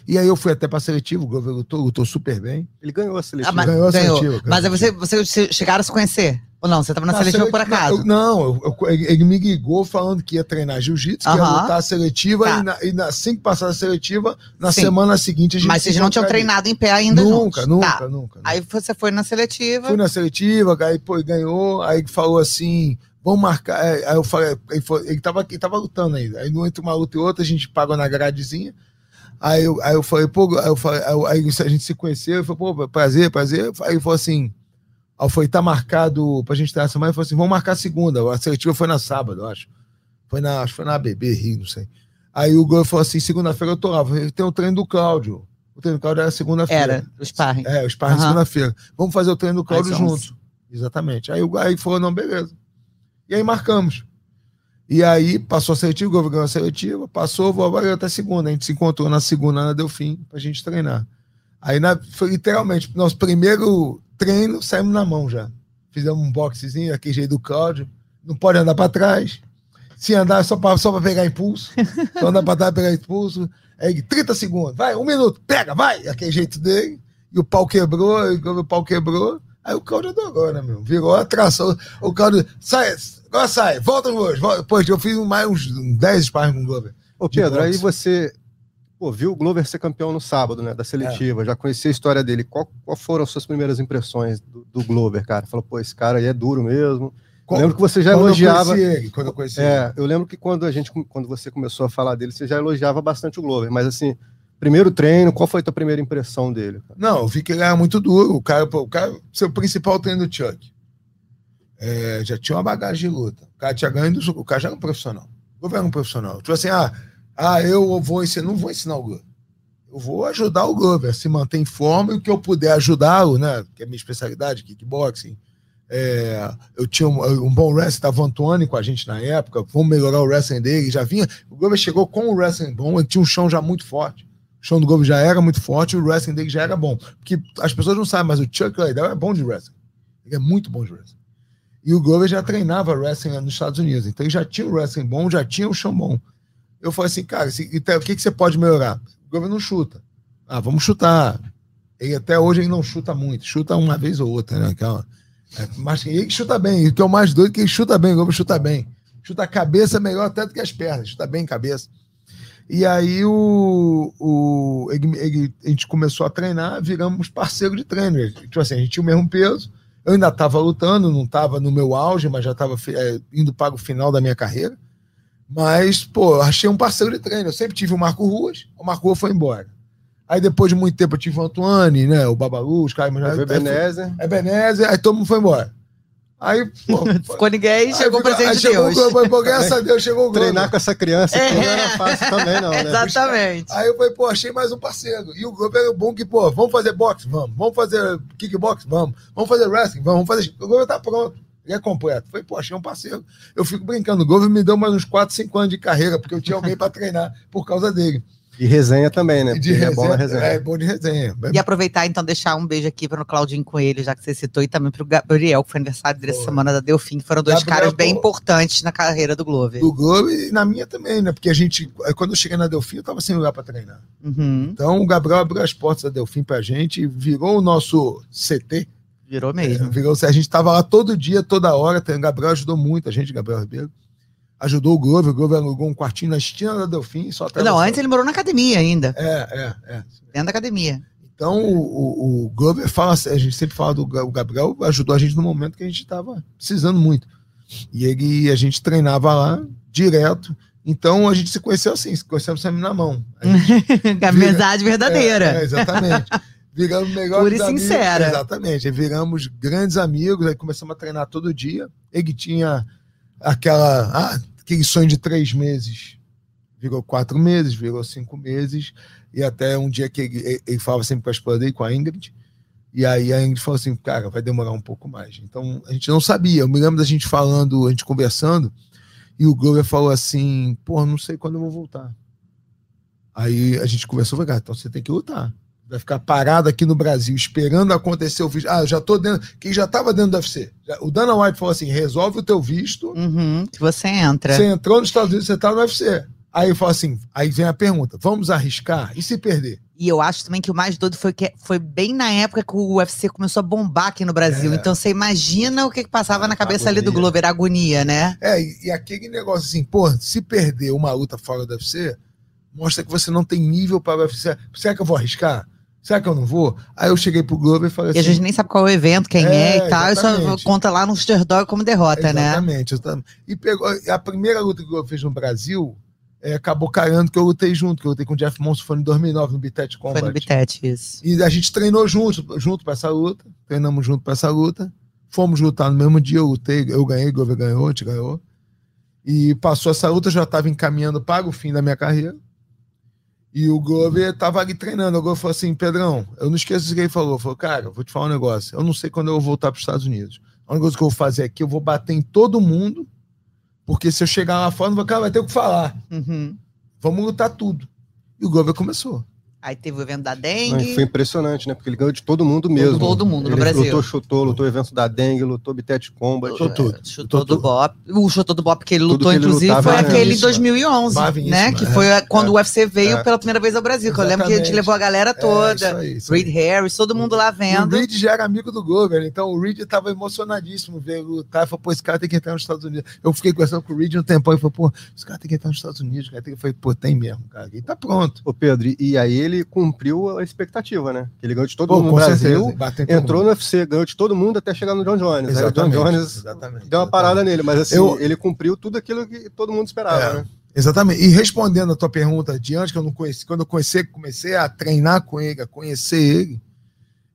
E aí eu fui até pra seletiva, o Glover lutou, lutou super bem. Ele ganhou a seletiva. Ah, mas- ganhou a ganhou. seletiva. Mas aí você, você chegaram a se conhecer? Ou não? Você tava na Na seletiva por seletiva- acaso? eu- não, eu- eu- ele me ligou falando que ia treinar jiu-jitsu, que ia lutar a seletiva, Tá. e, na, e na- assim que passar a seletiva, na Sim. semana seguinte a gente Mas vocês não tinham treinado em pé ainda Nunca, juntos. nunca, Tá. nunca, nunca. Aí você foi na seletiva. Fui na seletiva, aí pô, ganhou, aí falou assim, vamos marcar. é, Aí eu falei, ele, foi- ele, tava, ele tava lutando ainda. Aí entre uma luta e outra, a gente pagou na gradezinha. Aí eu, aí eu falei, pô, aí, eu falei, aí, a gente se conheceu, eu falei, pô, prazer, prazer. Aí ele falou assim, aí eu falei, tá marcado pra gente ter essa semana. Ele falou assim, vamos marcar segunda. A seletiva foi na sábado, eu acho. Foi na, acho que foi na ABB, Rio, não sei. Aí o Gol falou assim, segunda-feira eu tô lá. Tem o treino do Cláudio. O treino do Cláudio era segunda-feira. Era, o sparring. É, o sparring Aham. segunda-feira. Vamos fazer o treino do Cláudio Às 11. juntos. Exatamente. Aí, o- aí falou, não, beleza. E aí marcamos. E aí passou a seletiva, ganhou a seletiva, passou, vou agora até segunda. A gente se encontrou na segunda na Delfim pra gente treinar. Aí na, foi literalmente, nosso primeiro treino, saímos na mão já. Fizemos um boxezinho, aquele jeito do Cláudio. Não pode andar pra trás. Se andar é só pra, só pra pegar impulso. Só andar pra trás pegar impulso. Aí 30 segundos, vai, um minuto, pega, vai! Aquele jeito dele. E o pau quebrou, e o pau quebrou, aí o Cláudio adorou, né, meu? Virou atração. O Cláudio, sai, agora sai, volta hoje. Volta. Poxa, eu fiz mais uns 10 sparring com o Glover. Ô, Pedro, aí você pô, viu o Glover ser campeão no sábado, né? Da seletiva, já conhecia a história dele. Qual, qual foram as suas primeiras impressões do, do Glover, cara? Falou, pô, esse cara aí é duro mesmo. Eu lembro que você já quando elogiava. Eu conheci ele, quando eu conheci ele. É, eu lembro que quando a gente, quando você começou a falar dele, você já elogiava bastante o Glover, mas assim, primeiro treino, qual foi a tua primeira impressão dele? cara? Não, eu vi que ele era muito duro. O cara, pô, o cara, seu principal treino do Chuck. É, já tinha uma bagagem de luta. O cara tinha ganho O cara já era um profissional. O Glover era um profissional. Tipo assim, ah, ah, eu vou ensinar, não vou ensinar o Glover. Eu vou ajudar o Glover a se manter em forma e o que eu puder ajudá-lo, né? Que é a minha especialidade, kickboxing. É, eu tinha um, um bom wrestling, estava o com a gente na época, vamos melhorar o wrestling dele, já vinha. O Glover chegou com um wrestling bom, ele tinha um chão já muito forte. O chão do Glover já era muito forte, o wrestling dele já era bom. Porque as pessoas não sabem, mas o Chuck Liddell é bom de wrestling. Ele é muito bom de wrestling. E o Glover já treinava wrestling nos Estados Unidos. Então ele já tinha o wrestling bom, já tinha o chão bom. Eu falei assim, cara, então, o que, que você pode melhorar? O Glover não chuta. Ah, vamos chutar. Ele até hoje ele não chuta muito, chuta uma vez ou outra, né? Aquela, É, mas ele chuta bem. E o que é o mais doido é que ele chuta bem, o Glover chuta bem. Chuta a cabeça melhor até do que as pernas, chuta bem cabeça. E aí o, o ele, ele- a gente começou a treinar, viramos parceiro de treino. Tipo assim, a gente tinha o mesmo peso. Eu ainda estava lutando, não estava no meu auge, mas já estava indo para o final da minha carreira. Mas, pô, achei um parceiro de treino. Eu sempre tive o Marco Ruas, o Marco Ruas foi embora. Aí depois de muito tempo eu tive o Antoine, né? O Babalu, os caras. Benézer. É Benézer, aí todo mundo foi embora. Aí, pô, Ficou ninguém, chegou o presente aí de chegou o Deus. Globo, pô, graças a Deus chegou o Globo. Treinar com essa criança aqui É. não era fácil também, não, né? Exatamente. Aí eu falei, pô, achei mais um parceiro. E o Globo era bom que, pô, vamos fazer boxe? Vamos. Vamos fazer kickbox? Vamos. Vamos fazer wrestling? Vamos. Vamos fazer. O Globo tá pronto. Ele é completo. Falei, pô, achei um parceiro. Eu fico brincando. O Globo me deu mais uns 4, 5 anos de carreira, porque eu tinha alguém pra treinar por causa dele. E resenha também, né? E Porque ele é bom na resenha. É, bom de resenha. E aproveitar, então, deixar um beijo aqui para o Claudinho Coelho, já que você citou, e também para o Gabriel, que foi aniversário dessa Pô. semana da Delfim, que foram dois Gabriel, caras bem pô. importantes na carreira do Glover. Do Globo e na minha também, né? Porque a gente, quando eu cheguei na Delfim, eu tava sem lugar pra treinar. Uhum, Então o Gabriel abriu as portas da Delfim pra gente, virou o nosso CT. virou É, mesmo. virou, a gente tava lá todo dia, toda hora. O Gabriel ajudou muito a gente, Gabriel Ribeiro. Ajudou o Glover, o Glover alugou um quartinho na esquina da Delfim, só Não, atravessou. antes ele morou na academia ainda, É, é, é. dentro da academia. Então o, o, o Glover fala, a gente sempre fala do o Gabriel, ajudou a gente no momento que a gente estava precisando muito. E ele, a gente treinava lá direto. Então a gente se conheceu assim, se conhecemos sempre na mão. A gente Amizade verdadeira. É, é, exatamente. Viramos melhores Pura e amigos. sincera. Exatamente. Viramos grandes amigos, aí começamos a treinar todo dia. Ele tinha aquela, ah, aquele sonho de três meses. Virou quatro meses, virou cinco meses. E até um dia que ele, ele- falava sempre com a esposa dele, com a Ingrid. E aí a Ingrid falou assim, cara, vai demorar um pouco mais. Então a gente não sabia. Eu me lembro da gente falando, a gente conversando, e o Glover falou assim, pô, não sei quando eu vou voltar. Aí a gente conversou, cara, então você tem que lutar. Vai ficar parado aqui no Brasil, esperando acontecer o visto. Ah, eu já tô dentro. Quem já estava dentro do UFC? O Dana White falou assim: resolve o teu visto. Uhum, que você entra. Você entrou nos Estados Unidos, você tá no UFC. Aí fala assim: aí vem a pergunta: vamos arriscar? E se perder? E eu acho também que o mais doido foi que foi bem na época que o UFC começou a bombar aqui no Brasil. É. Então você imagina o que, que passava na cabeça ali do Agonia. Glover, a agonia, né? É, e, e aquele negócio assim, pô, se perder uma luta fora do UFC, mostra que você não tem nível para o UFC. Será que eu vou arriscar? Será que eu não vou? Aí eu cheguei pro Glover e falei E a assim: gente nem sabe qual é o evento, quem é, É, e tal. E só exatamente. conta lá no Sterdog como derrota, né? Exatamente, exatamente. E pegou a primeira luta que o Glover fez no Brasil, é, acabou caindo que eu lutei junto, que eu lutei com o Jeff Monson, foi em 2009 no Bitet Combat. Foi no Bitete, isso. E a gente treinou junto, junto para essa luta, treinamos junto para essa luta. Fomos lutar no mesmo dia, eu lutei, eu ganhei, o Glover ganhou, a gente ganhou. E passou essa luta, eu já estava encaminhando para o fim da minha carreira. E o Glover estava ali treinando. O Glover falou assim: Pedrão, eu não esqueço o que ele falou. Falou, cara, vou te falar um negócio. Eu não sei quando eu vou voltar para os Estados Unidos. A única coisa que eu vou fazer aqui, eu vou bater em todo mundo, porque se eu chegar lá fora, não vou, cara, vai ter o que falar. Uhum. Vamos lutar tudo. E o Glover começou. Aí teve o evento da dengue. Foi impressionante, né? Porque ele ganhou de todo mundo mesmo. todo mundo no ele Brasil. Lutou, chutou, lutou o evento da dengue, lutou Bitet Combat. Chutou tudo. Chutou Chutou do. Bop. O chutou do Bop que ele lutou, que ele inclusive, lutava foi aquele em isso, 2011, Marvin né? Que é. foi a- quando É. o UFC veio É. pela primeira vez ao Brasil. Que eu lembro que a gente levou a galera É, isso toda. aí, isso aí. Reed Harris, todo mundo lá E o vendo. Reed já era amigo do Glover, então o Reed estava emocionadíssimo ver lutar. Ele falou, pô, esse cara tem que entrar nos Estados Unidos. Eu fiquei conversando com o Reed um tempão e falou, pô, esse cara tem que entrar nos Estados Unidos. Cara. Tem que... Eu falei, pô, tem mesmo, cara. E tá pronto. Ô Pedro, e- e aí ele cumpriu a expectativa, né? Que ele ganhou de todo Pô, mundo no Brasil, certeza. entrou mundo. no UFC, ganhou de todo mundo até chegar no John Jones. O John Exatamente, Jones exatamente, deu uma parada nele, mas assim, Eu- ele cumpriu tudo aquilo que todo mundo esperava, É. né? Exatamente. E respondendo a tua pergunta de antes, que eu não conheci, quando eu conheci, comecei a treinar com ele, a conhecer ele,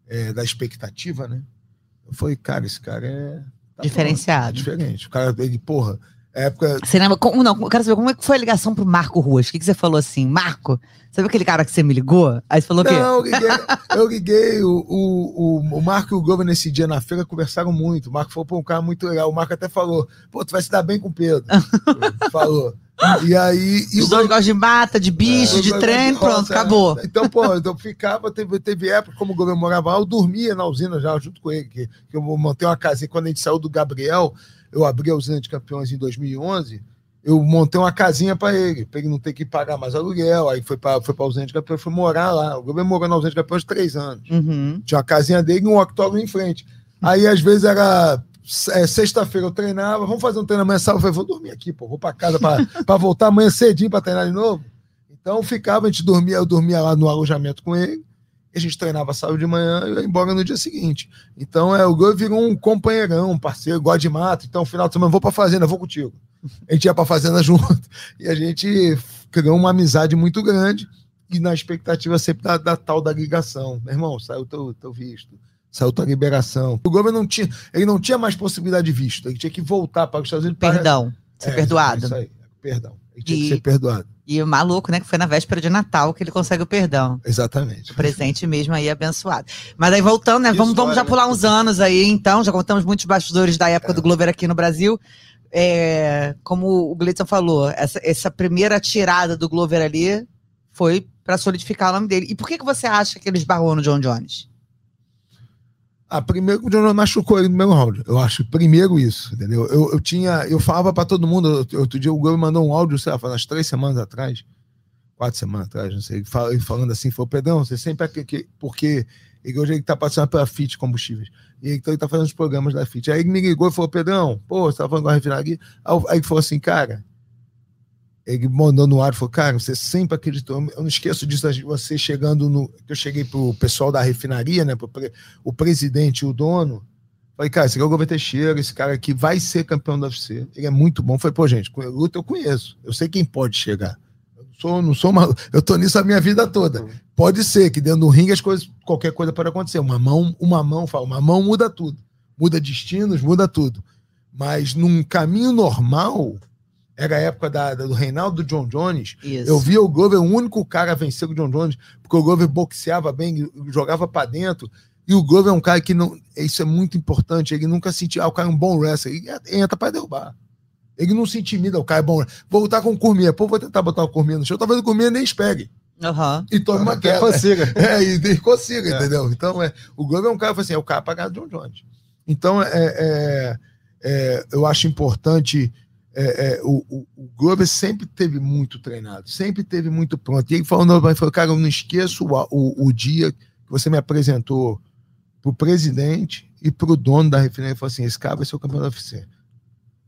é, da expectativa, né? Eu falei, cara, esse cara é. tá Diferenciado. pronto, é diferente. O cara, ele, porra, época. Você lembra? Como, não, eu quero saber como é que foi a ligação pro Marco Ruas. O que, que você falou assim? Marco, sabe aquele cara que você me ligou? Aí você falou o quê? Não, eu liguei, eu liguei o, o, o, Marco e o Glover nesse dia na feira conversaram muito. O Marco falou, pô, um cara muito legal. O Marco até falou, pô, tu vai se dar bem com o Pedro. falou. E aí. E Os dois gostam de mata, de bicho, É, de trem, eu- pronto, é. acabou. Então, pô, eu ficava, teve, teve época, como o governo morava lá, eu dormia na usina já, junto com ele, que, que eu montei uma casinha. Quando a gente saiu do Gabriel, eu abri a usina de campeões em 2011, eu montei uma casinha para ele, para ele não ter que pagar mais aluguel. Aí foi para foi a usina de campeões, foi morar lá. O governo morou na usina de campeões três anos. Uhum. Tinha uma casinha dele e um octógono em frente. Aí, às vezes, era é, sexta-feira eu treinava, vamos fazer um treinamento sábado. Eu falei, vou dormir aqui, pô, vou para casa para voltar amanhã cedinho para treinar de novo. Então ficava, a gente dormia, eu dormia lá no alojamento com ele, a gente treinava sábado de manhã e ia embora no dia seguinte. Então é, o Gol virou um companheirão, um parceiro, gosta de mato. Então, final de semana, vou para fazenda, vou contigo. A gente ia para fazenda junto e a gente criou uma amizade muito grande e na expectativa sempre da, da tal da ligação. Meu irmão, saiu teu, teu visto saiu tua liberação. O governo não tinha, ele não tinha mais possibilidade de visto, ele tinha que voltar para os Estados Unidos. Perdão, ser é, perdoado. Isso aí, perdão. Ele tinha e, que ser perdoado. E o maluco, né, que foi na véspera de Natal que ele consegue o perdão. Exatamente. O presente mesmo aí abençoado. Mas aí voltando, né, vamos, vamos já pular uns anos aí, então, já contamos muitos bastidores da época é. do Glover aqui no Brasil. É, como o Gleison falou, essa, essa primeira tirada do Glover ali foi para solidificar o nome dele. E por que, que você acha que ele esbarrou no John Jones? Ah, primeiro que o John machucou ele no meu round. Eu acho primeiro isso, entendeu? Eu, eu tinha, eu falava para todo mundo, outro dia o Globo mandou um áudio, sei lá, umas três semanas atrás, quatro semanas atrás, não sei, ele falando assim, falou, Pedrão, você sempre aqui, porque ele, hoje ele tá passando pela FIT Combustíveis. E então ele tá fazendo os programas da FIT. Aí ele me ligou e falou, Pedrão, pô, você tá falando com a refinaria? Aí ele falou assim, cara, ele mandou no ar e falou, cara, você sempre acreditou. Eu não esqueço disso, você chegando no. Eu cheguei pro pessoal da refinaria, né? Pro, o presidente e o dono. Falei, cara, esse aqui é o Governo Teixeira, esse cara aqui vai ser campeão da UFC. Ele é muito bom. Falei, pô, gente, luta eu conheço. Eu sei quem pode chegar. Eu não sou, não sou uma, Eu tô nisso a minha vida toda. Pode ser que dentro do ringue as coisas, qualquer coisa pode acontecer. Uma mão, uma mão, fala, uma mão muda tudo. Muda destinos, muda tudo. Mas num caminho normal, era a época da, do Reinaldo John Jones. Isso. Eu via o Glover, o único cara a vencer o John Jones, porque o Glover boxeava bem, jogava para dentro. E o Glover é um cara que não. Isso é muito importante. Ele nunca sentiu. Ah, o cara é um bom wrestler. Ele entra para derrubar. Ele não se intimida, o cara é bom. Vou lutar com o Cormier. Pô, vou tentar botar o Cormier no chão. Talvez o Cormier nem espere. Uhum. E tome uma queda. Consiga. É, e, e consiga, é. entendeu? Então, é, o Glover é um cara, assim, é o cara para John Jones. Então, é, é, é, eu acho importante é, é, o, o, o Glover sempre teve muito treinado, sempre teve muito pronto. E ele falou, ele falou cara, eu não esqueço o, o, dia que você me apresentou para o presidente e para o dono da refinaria. Ele falou assim: esse cara vai ser o campeão da UFC.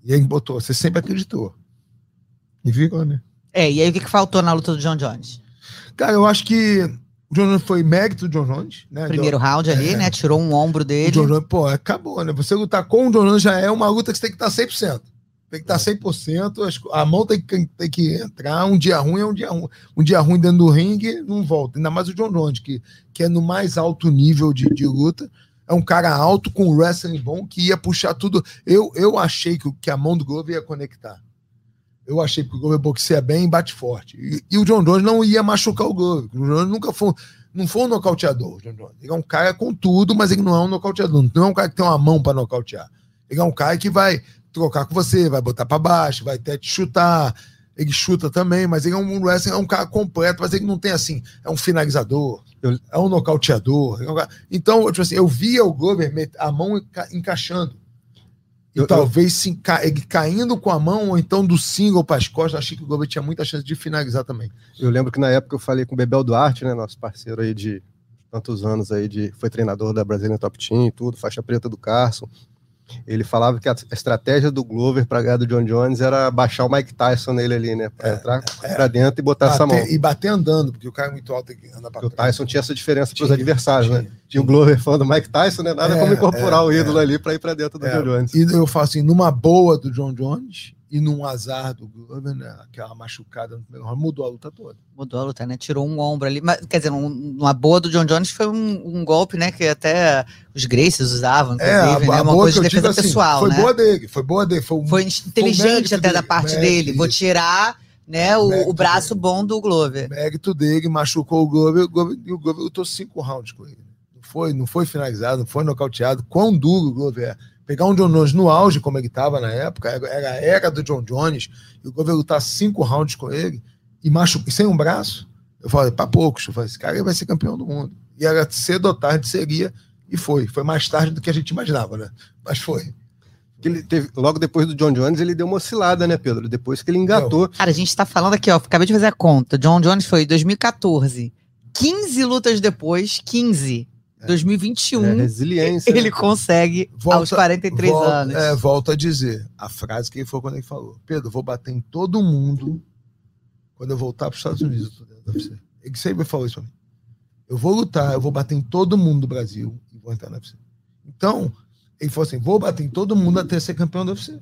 E ele botou, você sempre acreditou. E ficou, né? É, e aí o que, que faltou na luta do John Jones? Cara, eu acho que o John Jones foi mérito do John Jones, né? Primeiro round ali, é, né? Tirou um ombro dele. O John Jones, pô, acabou, né? Você lutar com o John Jones já é uma luta que você tem que estar 100% tem que estar 100%, a mão tem que, tem que entrar, um dia ruim é um dia ruim. Um dia ruim dentro do ringue, não volta. Ainda mais o John Jones, que, que é no mais alto nível de, de luta. É um cara alto, com wrestling bom, que ia puxar tudo. Eu, eu achei que, que a mão do Glover ia conectar. Eu achei que o Glover boxeia bem e bate forte. E, e, o John Jones não ia machucar o Glover. O John Jones nunca foi, não foi um nocauteador. John Jones. Ele é um cara com tudo, mas ele não é um nocauteador. Não é um cara que tem uma mão para nocautear. Ele é um cara que vai trocar com você, vai botar para baixo, vai até te chutar. Ele chuta também, mas ele é um wrestling, é um cara completo, mas ele não tem assim, é um finalizador, é um nocauteador. É um... Então, tipo assim, eu via o Glover a mão encaixando. E eu, talvez eu... Ca... ele caindo com a mão, ou então do single para as costas, achei que o Glover tinha muita chance de finalizar também. Eu lembro que na época eu falei com o Bebel Duarte, né, nosso parceiro aí de tantos anos aí, de, foi treinador da Brazilian Top Team e tudo, faixa preta do Carson. Ele falava que a estratégia do Glover para ganhar do John Jones era baixar o Mike Tyson nele ali, né? Para é, entrar é, para dentro e botar bater, essa mão. E bater andando, porque o cara é muito alto e anda para O Tyson tinha essa diferença para os adversários, tinha, né? Tinha. E o Glover falando do Mike Tyson, né? Nada é, como incorporar é, o ídolo é. ali para ir para dentro do John Jones. E eu falo assim, numa boa do John Jones, e num azar do Glover, né, aquela machucada no primeiro round, mudou a luta toda. Mudou a luta, né? Tirou um ombro ali. Mas, quer dizer, um, uma boa do John Jones foi um, um, golpe, né? Que até os Gracies usavam, é, a, né? Uma coisa de defesa assim, pessoal. Foi né? boa dele, foi boa dele. Foi, um, foi inteligente foi até dele, da parte dele. Vou tirar né, o, o braço dele. bom do Glover. Mérito dele, machucou o Glover, o Glover e o Glover lutou cinco rounds com ele. Não foi, não foi finalizado, não foi nocauteado. Quão duro o Glover é pegar um John Jones no auge, como ele estava na época, era a era do John Jones, e o Glover lutar cinco rounds com ele, e, macho, e sem um braço, eu falei, para poucos, eu falei, esse cara vai ser campeão do mundo. E era cedo ou tarde seria, e foi. Foi mais tarde do que a gente imaginava, né? Mas foi. Ele teve, logo depois do John Jones, ele deu uma oscilada, né, Pedro? Depois que ele engatou. Cara, a gente tá falando aqui, ó, acabei de fazer a conta. John Jones foi em 2014. 15 lutas depois, 15 2021, É resiliência. ele consegue aos 43 volta, anos. É, volto a dizer a frase que ele foi quando ele falou: Pedro, vou bater em todo mundo quando eu voltar para os Estados Unidos. Ele sempre falou isso para mim. Eu vou lutar, eu vou bater em todo mundo do Brasil e vou entrar na UFC. Então, ele falou assim: vou bater em todo mundo até ser campeão da UFC.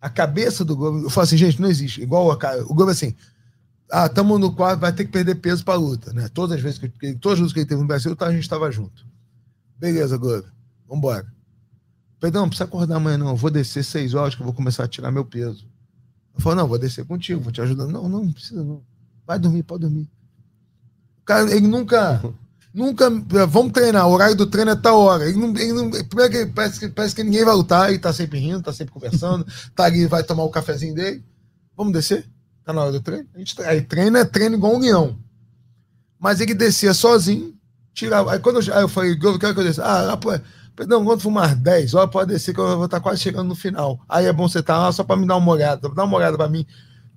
A cabeça do Globo, eu falo assim, gente, não existe. Igual a cara, o Globo assim. Ah, estamos no quadro, vai ter que perder peso para luta, né? Todas as vezes que todas as lutas que ele teve no Brasil, tá, a gente estava junto. Beleza, Globo. Vambora. Pedrão, não precisa acordar amanhã, não. Eu vou descer seis horas que eu vou começar a tirar meu peso. Eu falo, não, vou descer contigo, vou te ajudar. Não, não, não precisa, não. Vai dormir, pode dormir. O cara, ele nunca. Nunca. Vamos treinar, o horário do treino é tal hora. Ele não, ele não, primeiro que ele parece, que parece que ninguém vai lutar, ele tá sempre rindo, tá sempre conversando, tá ali, vai tomar o cafezinho dele. Vamos descer? Tá na hora do treino? A gente, aí treino é treino igual um leão. Mas ele descia sozinho, tirava. Aí quando eu, aí eu falei, eu quero que eu desça. Ah, pô, perdão, quando for umas 10 horas, pode descer que eu vou estar quase chegando no final. Aí é bom você estar lá só para me dar uma olhada. Dá uma olhada para mim,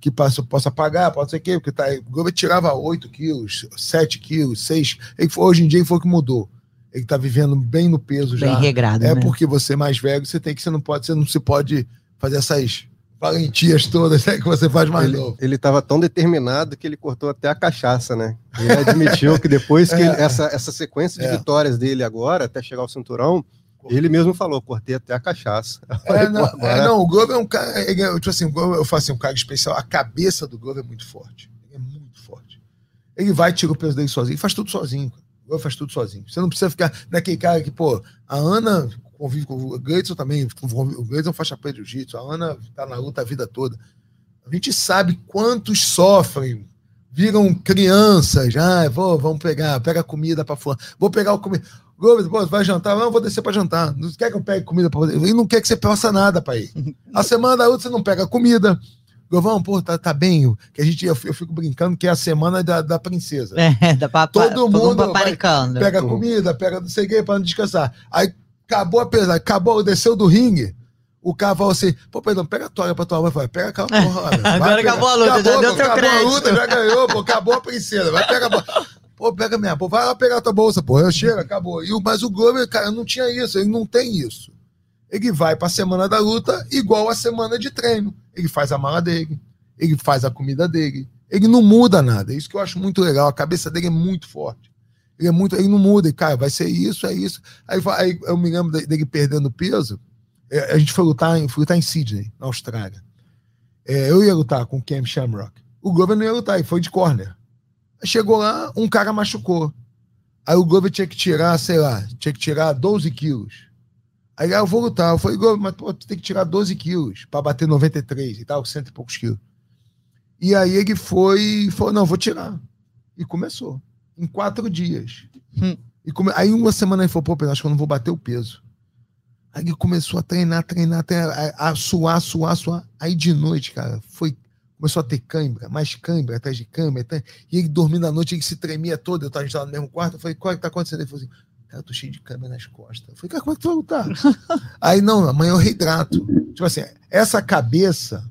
que passo, eu possa pagar, pode ser o quê, porque tá, o Glover tirava 8 quilos, 7 quilos, 6. Ele, foi- hoje em dia ele foi o que mudou. Ele tá vivendo bem no peso Bem já. regrado, É né? porque você é mais velho, você tem que, você não pode, você não se pode fazer essas valentias todas né, que você faz mais Ele, novo. ele estava tão determinado que ele cortou até a cachaça, né? Ele admitiu que depois que É. ele- essa, essa sequência de É. vitórias dele agora, até chegar ao cinturão, ele mesmo falou, cortei até a cachaça. Falei, É, "Pô, não, agora- é, não, o Globo é um cara. ele é, tipo assim, Globo, eu falo assim, um cara especial. A cabeça do Globo é muito forte. Ele é muito forte. Ele vai, tira o peso dele sozinho, faz tudo sozinho. cara. O Globo faz tudo sozinho. Você não precisa ficar naquele cara que, pô, a Ana convive com o Gleidson também. O Gleidson faz chapéu de jiu-jitsu, a Ana tá na luta a vida toda. A gente sabe quantos sofrem, viram crianças. Ah, vou, vamos pegar, pega comida para fora. Vou pegar o comida. Gomes, vai jantar? Não, vou descer para jantar. Não quer que eu pegue comida para Ele não quer que você faça nada para ele. A semana da outra você não pega comida. Govão, pô, tá, tá bem. Que a gente, eu, eu fico brincando que é a semana da, da princesa. É, dá pra, Todo mundo vai-. Pega comida, pega não sei o que para não descansar. Aí acabou a pesada, acabou, desceu do ringue. O cara falou assim: pô, perdão, pega a toalha pra tua mãe. Vai, pega aquela porra. Agora acabou a luta, já deu pô, teu acabou crédito. a luta, já ganhou, pô, acabou a princesa. Vai pegar a bolsa. Pô, pega minha, pô, vai lá pegar a tua bolsa, pô. Eu chego, acabou. E, o- mas o Glover, cara, não tinha isso, ele não tem isso. Ele vai pra semana da luta igual a semana de treino. Ele faz a mala dele, ele faz a comida dele. Ele não muda nada. É isso que eu acho muito legal. A cabeça dele é muito forte. Ele é muito, ele não muda, e, cara, vai ser isso, é isso. Aí, aí eu me lembro de- dele perdendo peso. É, A gente foi lutar em, foi lutar em Sydney, na Austrália. É, eu ia lutar com o Cam Shamrock. O Glover não ia lutar, ele foi de corner. Aí chegou lá, um cara machucou. Aí o Glover tinha que tirar, sei lá, tinha que tirar 12 quilos. Aí ah, eu vou lutar. Eu falei, Glover, mas pô, tu tem que tirar 12 quilos pra bater 93 e tal, cento e poucos quilos. E aí ele foi e falou: não, vou tirar. E começou. Em quatro dias. Hum. E come... Aí uma semana ele falou, pô, Pedro, acho que eu não vou bater o peso. Aí ele começou a treinar, treinar, treinar, a, a suar, suar, suar. Aí de noite, cara, foi. Começou a ter cãibra, mais cãibra, atrás de cãibra. atrás- E ele dormindo à noite, ele se tremia todo. Eu tava, a gente tava no mesmo quarto. Eu falei, qual é que tá acontecendo? Ele falou assim, cara, eu tô cheio de câmera nas costas. Eu falei, cara, como é que tu vai lutar? Aí, não, amanhã eu reidrato. Tipo assim, essa cabeça,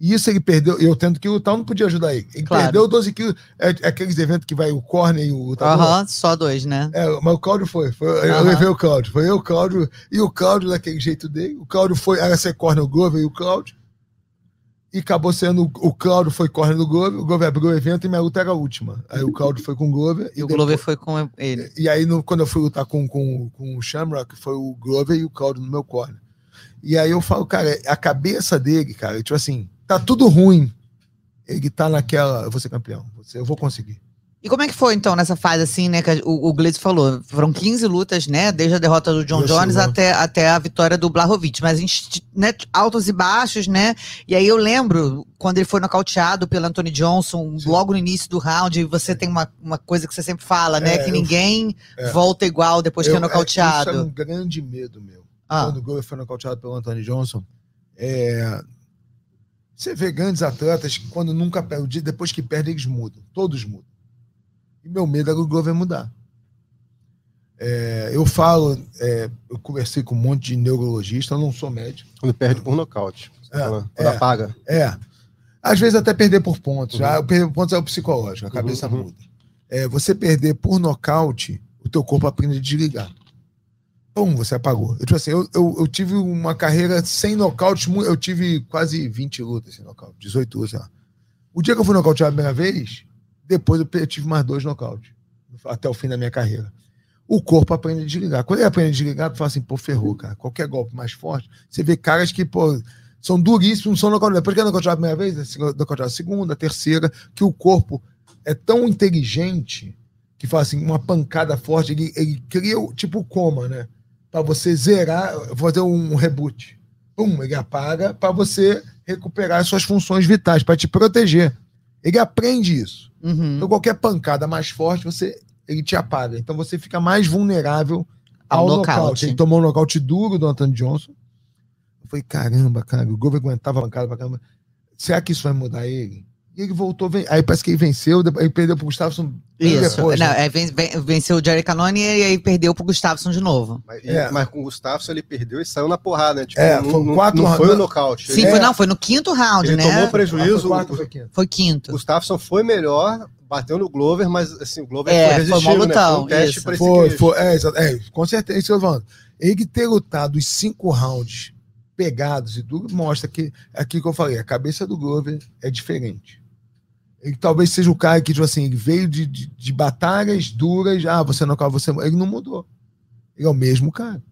e isso ele perdeu, eu tendo que lutar, eu não podia ajudar ele. Ele Claro. perdeu 12 quilos. É, é aqueles eventos que vai o corner e o. Aham, só dois, né? É, mas o Cláudio foi. foi eu Aham. levei o Cláudio. Foi eu, o Cláudio, e o Cláudio daquele jeito dele. O Cláudio foi, era ser corner o Glover e o Cláudio. E acabou sendo, o Cláudio foi corner do Glover, o Glover abriu o evento e minha luta era a última. Aí o Cláudio foi com o Glover. E o depois- Glover foi com ele. e aí, no- quando eu fui lutar com, com, com o Shamrock, foi o Glover e o Claudio no meu corner. E aí eu falo, cara, a cabeça dele, cara, tipo assim, tá tudo ruim. Ele tá naquela, eu vou ser campeão, eu vou conseguir. E como é que foi, então, nessa fase, assim, né? Que o, o Gleison falou, foram 15 lutas, né? Desde a derrota do John Jones até, até a vitória do Blahovic. Mas né, altos e baixos, né? E aí eu lembro, quando ele foi nocauteado pelo Anthony Johnson, Sim. logo no início do round, você tem uma, uma coisa que você sempre fala, né? É, que eu- ninguém é. volta igual depois que é Eu- Isso nocauteado. é um grande medo meu. Ah. Quando o Glover foi nocauteado pelo Anthony Johnson, é, você vê grandes atletas que quando nunca perdem, depois que perdem, eles mudam. Todos mudam. E meu medo era o Glover mudar. É, eu falo, é, eu conversei com um monte de neurologista, eu não sou médico. Quando perde por nocaute. Você É, fala, é. Quando apaga. É. Às vezes até perder por pontos. Uhum. Já, o perder por pontos é o psicológico, a cabeça uhum. muda. É, você perder por nocaute, o teu corpo aprende a desligar. Pum, você apagou. Eu, tipo assim, eu, eu, eu tive uma carreira sem nocaute, eu tive quase 20 lutas sem nocaute, 18 lutas, sei lá. O dia que eu fui nocauteado a primeira vez, depois eu tive mais dois nocautes, até o fim da minha carreira. O corpo aprende a desligar. Quando ele aprende a desligar, tu fala assim, pô, ferrou, cara. Qualquer golpe mais forte, você vê caras que, pô, são duríssimos, são nocauteados. Depois que é nocauteado a primeira vez, nocauteado a segunda, a terceira, que o corpo é tão inteligente que fala assim, uma pancada forte, ele, ele cria tipo coma, né? Pra você zerar, fazer um reboot. Pum, ele apaga pra você recuperar as suas funções vitais, pra te proteger. Ele aprende isso. Uhum. Então, qualquer pancada mais forte, você, ele te apaga. Então, você fica mais vulnerável Ao ao, nocaute. nocaute. Ele tomou um nocaute duro do Anthony Johnson. Eu falei, caramba, cara, o Glover aguentava a pancada pra caramba. Será que isso vai mudar ele? E ele voltou, aí parece que ele venceu, ele perdeu pro Gustafsson bem Isso. depois. Não, né? é, ven- ven- venceu o Jerry Canone e aí perdeu pro Gustafsson de novo. Mas, É. mas com o Gustafsson ele perdeu e saiu na porrada, né? Tipo, É, não, foram não- quatro não foi o nocaute. Sim, ele, foi, não, foi no quinto round, ele né? tomou Ah, foi prejuízo. quarto, o- foi quinto. Foi O quinto. Gustafsson foi melhor, bateu no Glover, mas assim, o Glover É, foi foi resistindo, mó né? Foi um teste isso. pra esse Foi, foi, é, é, com certeza, isso que eu tô falando. Ele ter lutado os cinco rounds pegados e tudo, mostra que, é aquilo que eu falei, a cabeça do Glover é diferente. Ele talvez seja o cara que, tipo assim, veio de, de, de batalhas duras, ah, você não acaba, você. Ele não mudou. Ele é o mesmo cara.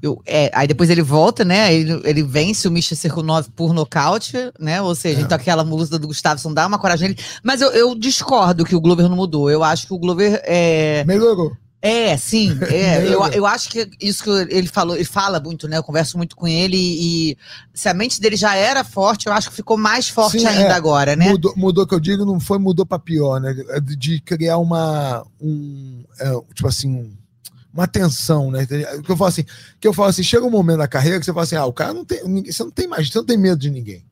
Eu- é, aí depois ele volta, né? Ele, ele vence o Misha Circunov por nocaute, né? Ou seja, É. então aquela luta do Gustafsson dá uma coragem nele. Mas eu, eu discordo que o Glover não mudou. Eu acho que o Glover é. Melhorou. É, sim. É, eu, eu acho que isso que ele falou, ele fala muito, né? Eu converso muito com ele e, se a mente dele já era forte, eu acho que ficou mais forte Sim, ainda é. agora, né? Mudou, mudou, que eu digo, não foi mudou pra pior, né? De, criar uma. Um, é, tipo assim, um- uma tensão, né? Que eu falo assim, que eu falo assim, chega um momento na carreira que você fala assim, ah, o cara não tem. Você não tem mais, você não tem medo de ninguém.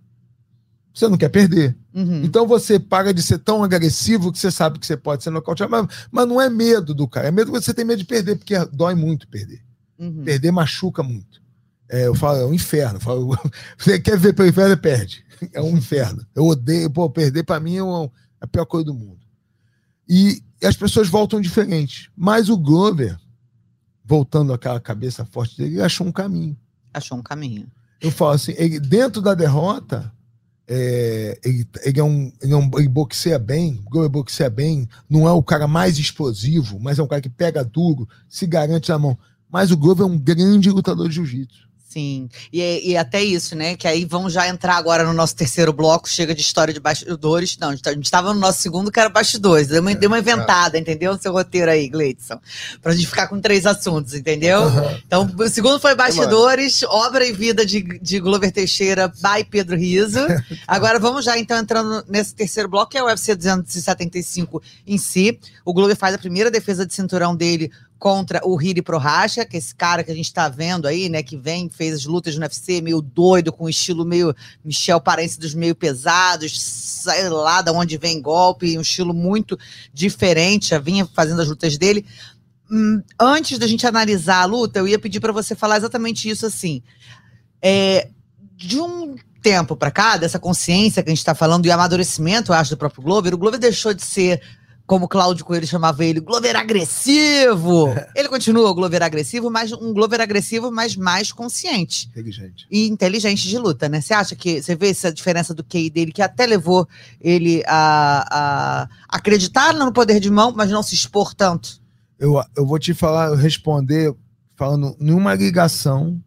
Você não quer perder. Uhum. Então você para de ser tão agressivo que você sabe que você pode ser nocauteado, mas, mas não é medo do cara, é medo que você tem medo de perder, porque dói muito perder. Uhum. Perder machuca muito. É, eu falo, é um inferno. Falo, você quer ver pelo inferno, perde. É um inferno. Eu odeio, pô, perder pra mim é uma- a pior coisa do mundo. E, e as pessoas voltam diferentes. Mas o Glover, voltando àquela cabeça forte dele, ele achou um caminho. Achou um caminho. Eu falo assim, ele, dentro da derrota, é, ele, ele é um, ele, é um, ele boxeia bem, Glover boxeia bem, não é o cara mais explosivo, mas é um cara que pega duro, se garante na mão. Mas o Glover é um grande lutador de jiu-jitsu. Sim, e, e até isso, né? Que aí vamos já entrar agora no nosso terceiro bloco, chega de história de bastidores. Não, a gente tá- estava no nosso segundo, que era bastidores. Deu uma, deu uma inventada, entendeu? No seu roteiro aí, Gleidson. Pra gente ficar com três assuntos, entendeu? Então, o segundo foi bastidores, obra e vida de, de Glover Teixeira by Pedro Riso. Agora vamos já então entrando nesse terceiro bloco, que é o UFC 275 em si. O Glover faz a primeira defesa de cinturão dele contra o Hiri Prohaska, que é esse cara que a gente tá vendo aí, né, que vem, fez as lutas no UFC, meio doido, com um estilo meio Michel Parence dos meio pesados, sei lá de onde vem golpe, um estilo muito diferente, já vinha fazendo as lutas dele. Hum, antes da gente analisar a luta, eu ia pedir para você falar exatamente isso assim. É, de um tempo para cá, dessa consciência que a gente está falando e amadurecimento, eu acho, do próprio Glover, o Glover deixou de ser como o Cláudio Coelho chamava ele, Glover agressivo. Ele continua o Glover agressivo, mas um Glover agressivo, mas mais consciente Inteligente. e inteligente de luta, né? Você acha que você vê essa diferença do QI dele que até levou ele a, a acreditar no poder de mão, mas não se expor tanto? Eu, eu vou te falar, eu responder falando numa ligação,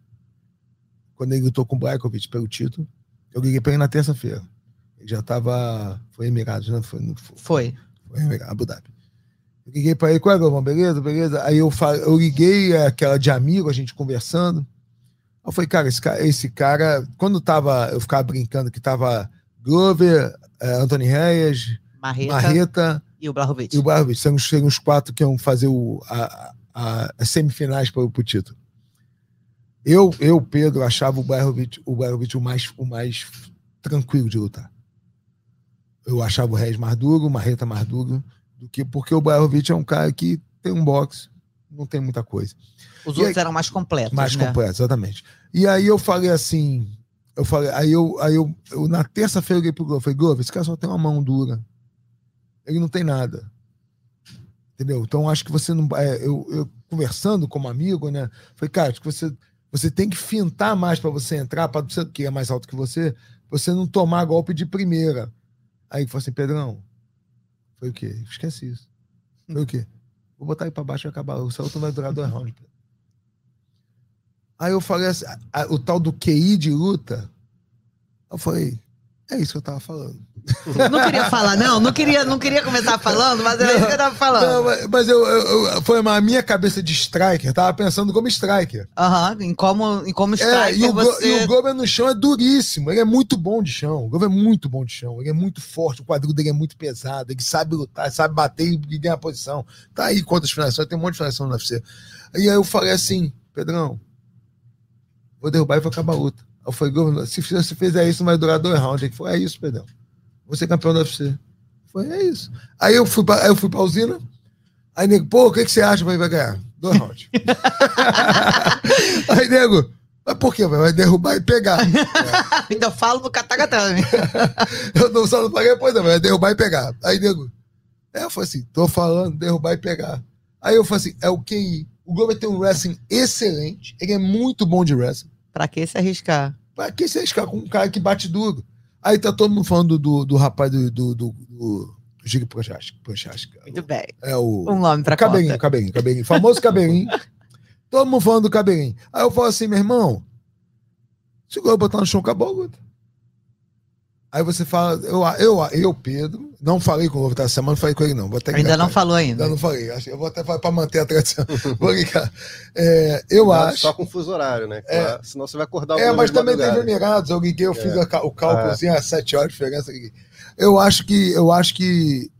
quando ele lutou com o Blakovic pelo título, eu liguei pra ele na terça-feira. Ele já tava. Foi Emirados, né? Foi, não foi, Foi. Abu Dhabi. Eu liguei pra ele, qual é, Galvão? Beleza, beleza? Aí eu, fa- eu liguei, é, aquela de amigo, a gente conversando. Aí eu falei, cara, esse cara, esse cara quando tava, eu ficava brincando que tava Glover, é, Anthony Reyes, Marreta, Marreta e o Blahovic. e o Blahovic. São, os- os quatro que iam fazer o, a, a- as semifinais para o título. Eu, eu, Pedro, achava o Blahovic, o Blahovic o mais, o mais tranquilo de lutar. Eu achava o Reis mais duro, o Marreta mais duro, do que, porque o Blahovic é um cara que tem um boxe, não tem muita coisa. Os E outros aí- eram mais completos, Mais né? completo, exatamente. E aí eu falei assim, eu falei, aí eu, aí eu, eu na terça-feira eu liguei pro Glover, falei, Glover, esse cara só tem uma mão dura. Ele não tem nada. Entendeu? Então acho que você não. É, eu, eu conversando como amigo, né? Falei, cara, acho que você, você tem que fintar mais para você entrar, para você que é mais alto que você, você não tomar golpe de primeira. Aí falou assim, Pedrão, foi o quê? Esquece isso. Foi o quê? Vou botar aí pra baixo e acabar. O Celton vai durar dois rounds. Aí eu falei assim, a- a- o tal do QI de luta. Eu falei, é isso que eu tava falando. Não queria falar, não. Não queria, não queria começar falando, mas era isso que eu tava Não, falando. mas- mas eu, eu- foi a minha cabeça de striker, tava pensando como striker. Aham, em como, em como É, striker e o, Go- você... e o Glover no chão é duríssimo. Ele é muito bom de chão. O Glover é muito bom de chão. Ele é muito forte. O quadril dele é muito pesado. Ele sabe lutar, sabe bater e ganhar posição. Tá aí quantas finalizações. Tem um monte de finalização no UFC. E aí eu falei assim, Pedrão, vou derrubar e vou acabar a luta. Eu falei, se você fizer isso, não vai durar dois rounds. Ele falou, é isso, Pedrão. Vou ser campeão do UFC. Falei, é isso. Aí eu fui pra, eu fui pra usina. Aí, nego, pô, o que, que você acha que vai ganhar? Dois rounds. aí, nego, mas por quê? Vai derrubar e pegar. Ainda falo no Katagatame. Eu não só não paguei, pois não, vai derrubar e pegar. Aí, nego, é, eu falei assim, tô falando, derrubar e pegar. Aí eu falei assim, é o QI. O Glover tem um wrestling excelente, ele é muito bom de wrestling. pra que se arriscar? Pra que você ficar com um cara que bate duro? Aí tá todo mundo falando do, do rapaz do, do, do, do Prochaska. Prochaska. Muito bem. É o. Um nome pra o cabelinho, conta. cabelinho, cabelinho. Famoso cabelinho. Todo mundo falando do cabelinho. Aí eu falo assim, meu irmão, se o botar no chão, acabou a luta. Aí você fala, eu, eu, eu Pedro, não falei com o Globo essa semana, não falei com ele não. Vou até Ainda ligar não falou ainda. Ainda não falei. Acho que Eu vou até falar pra manter a tradição. Vou ligar. É, eu Cuidado acho. Só com fuso horário, né? É. Senão você vai acordar o É, mas também teve madrugada. Emirados, eu liguei, eu fiz É. o cálculo assim, às sete horas de diferença. eu liguei. Eu acho que, eu acho que,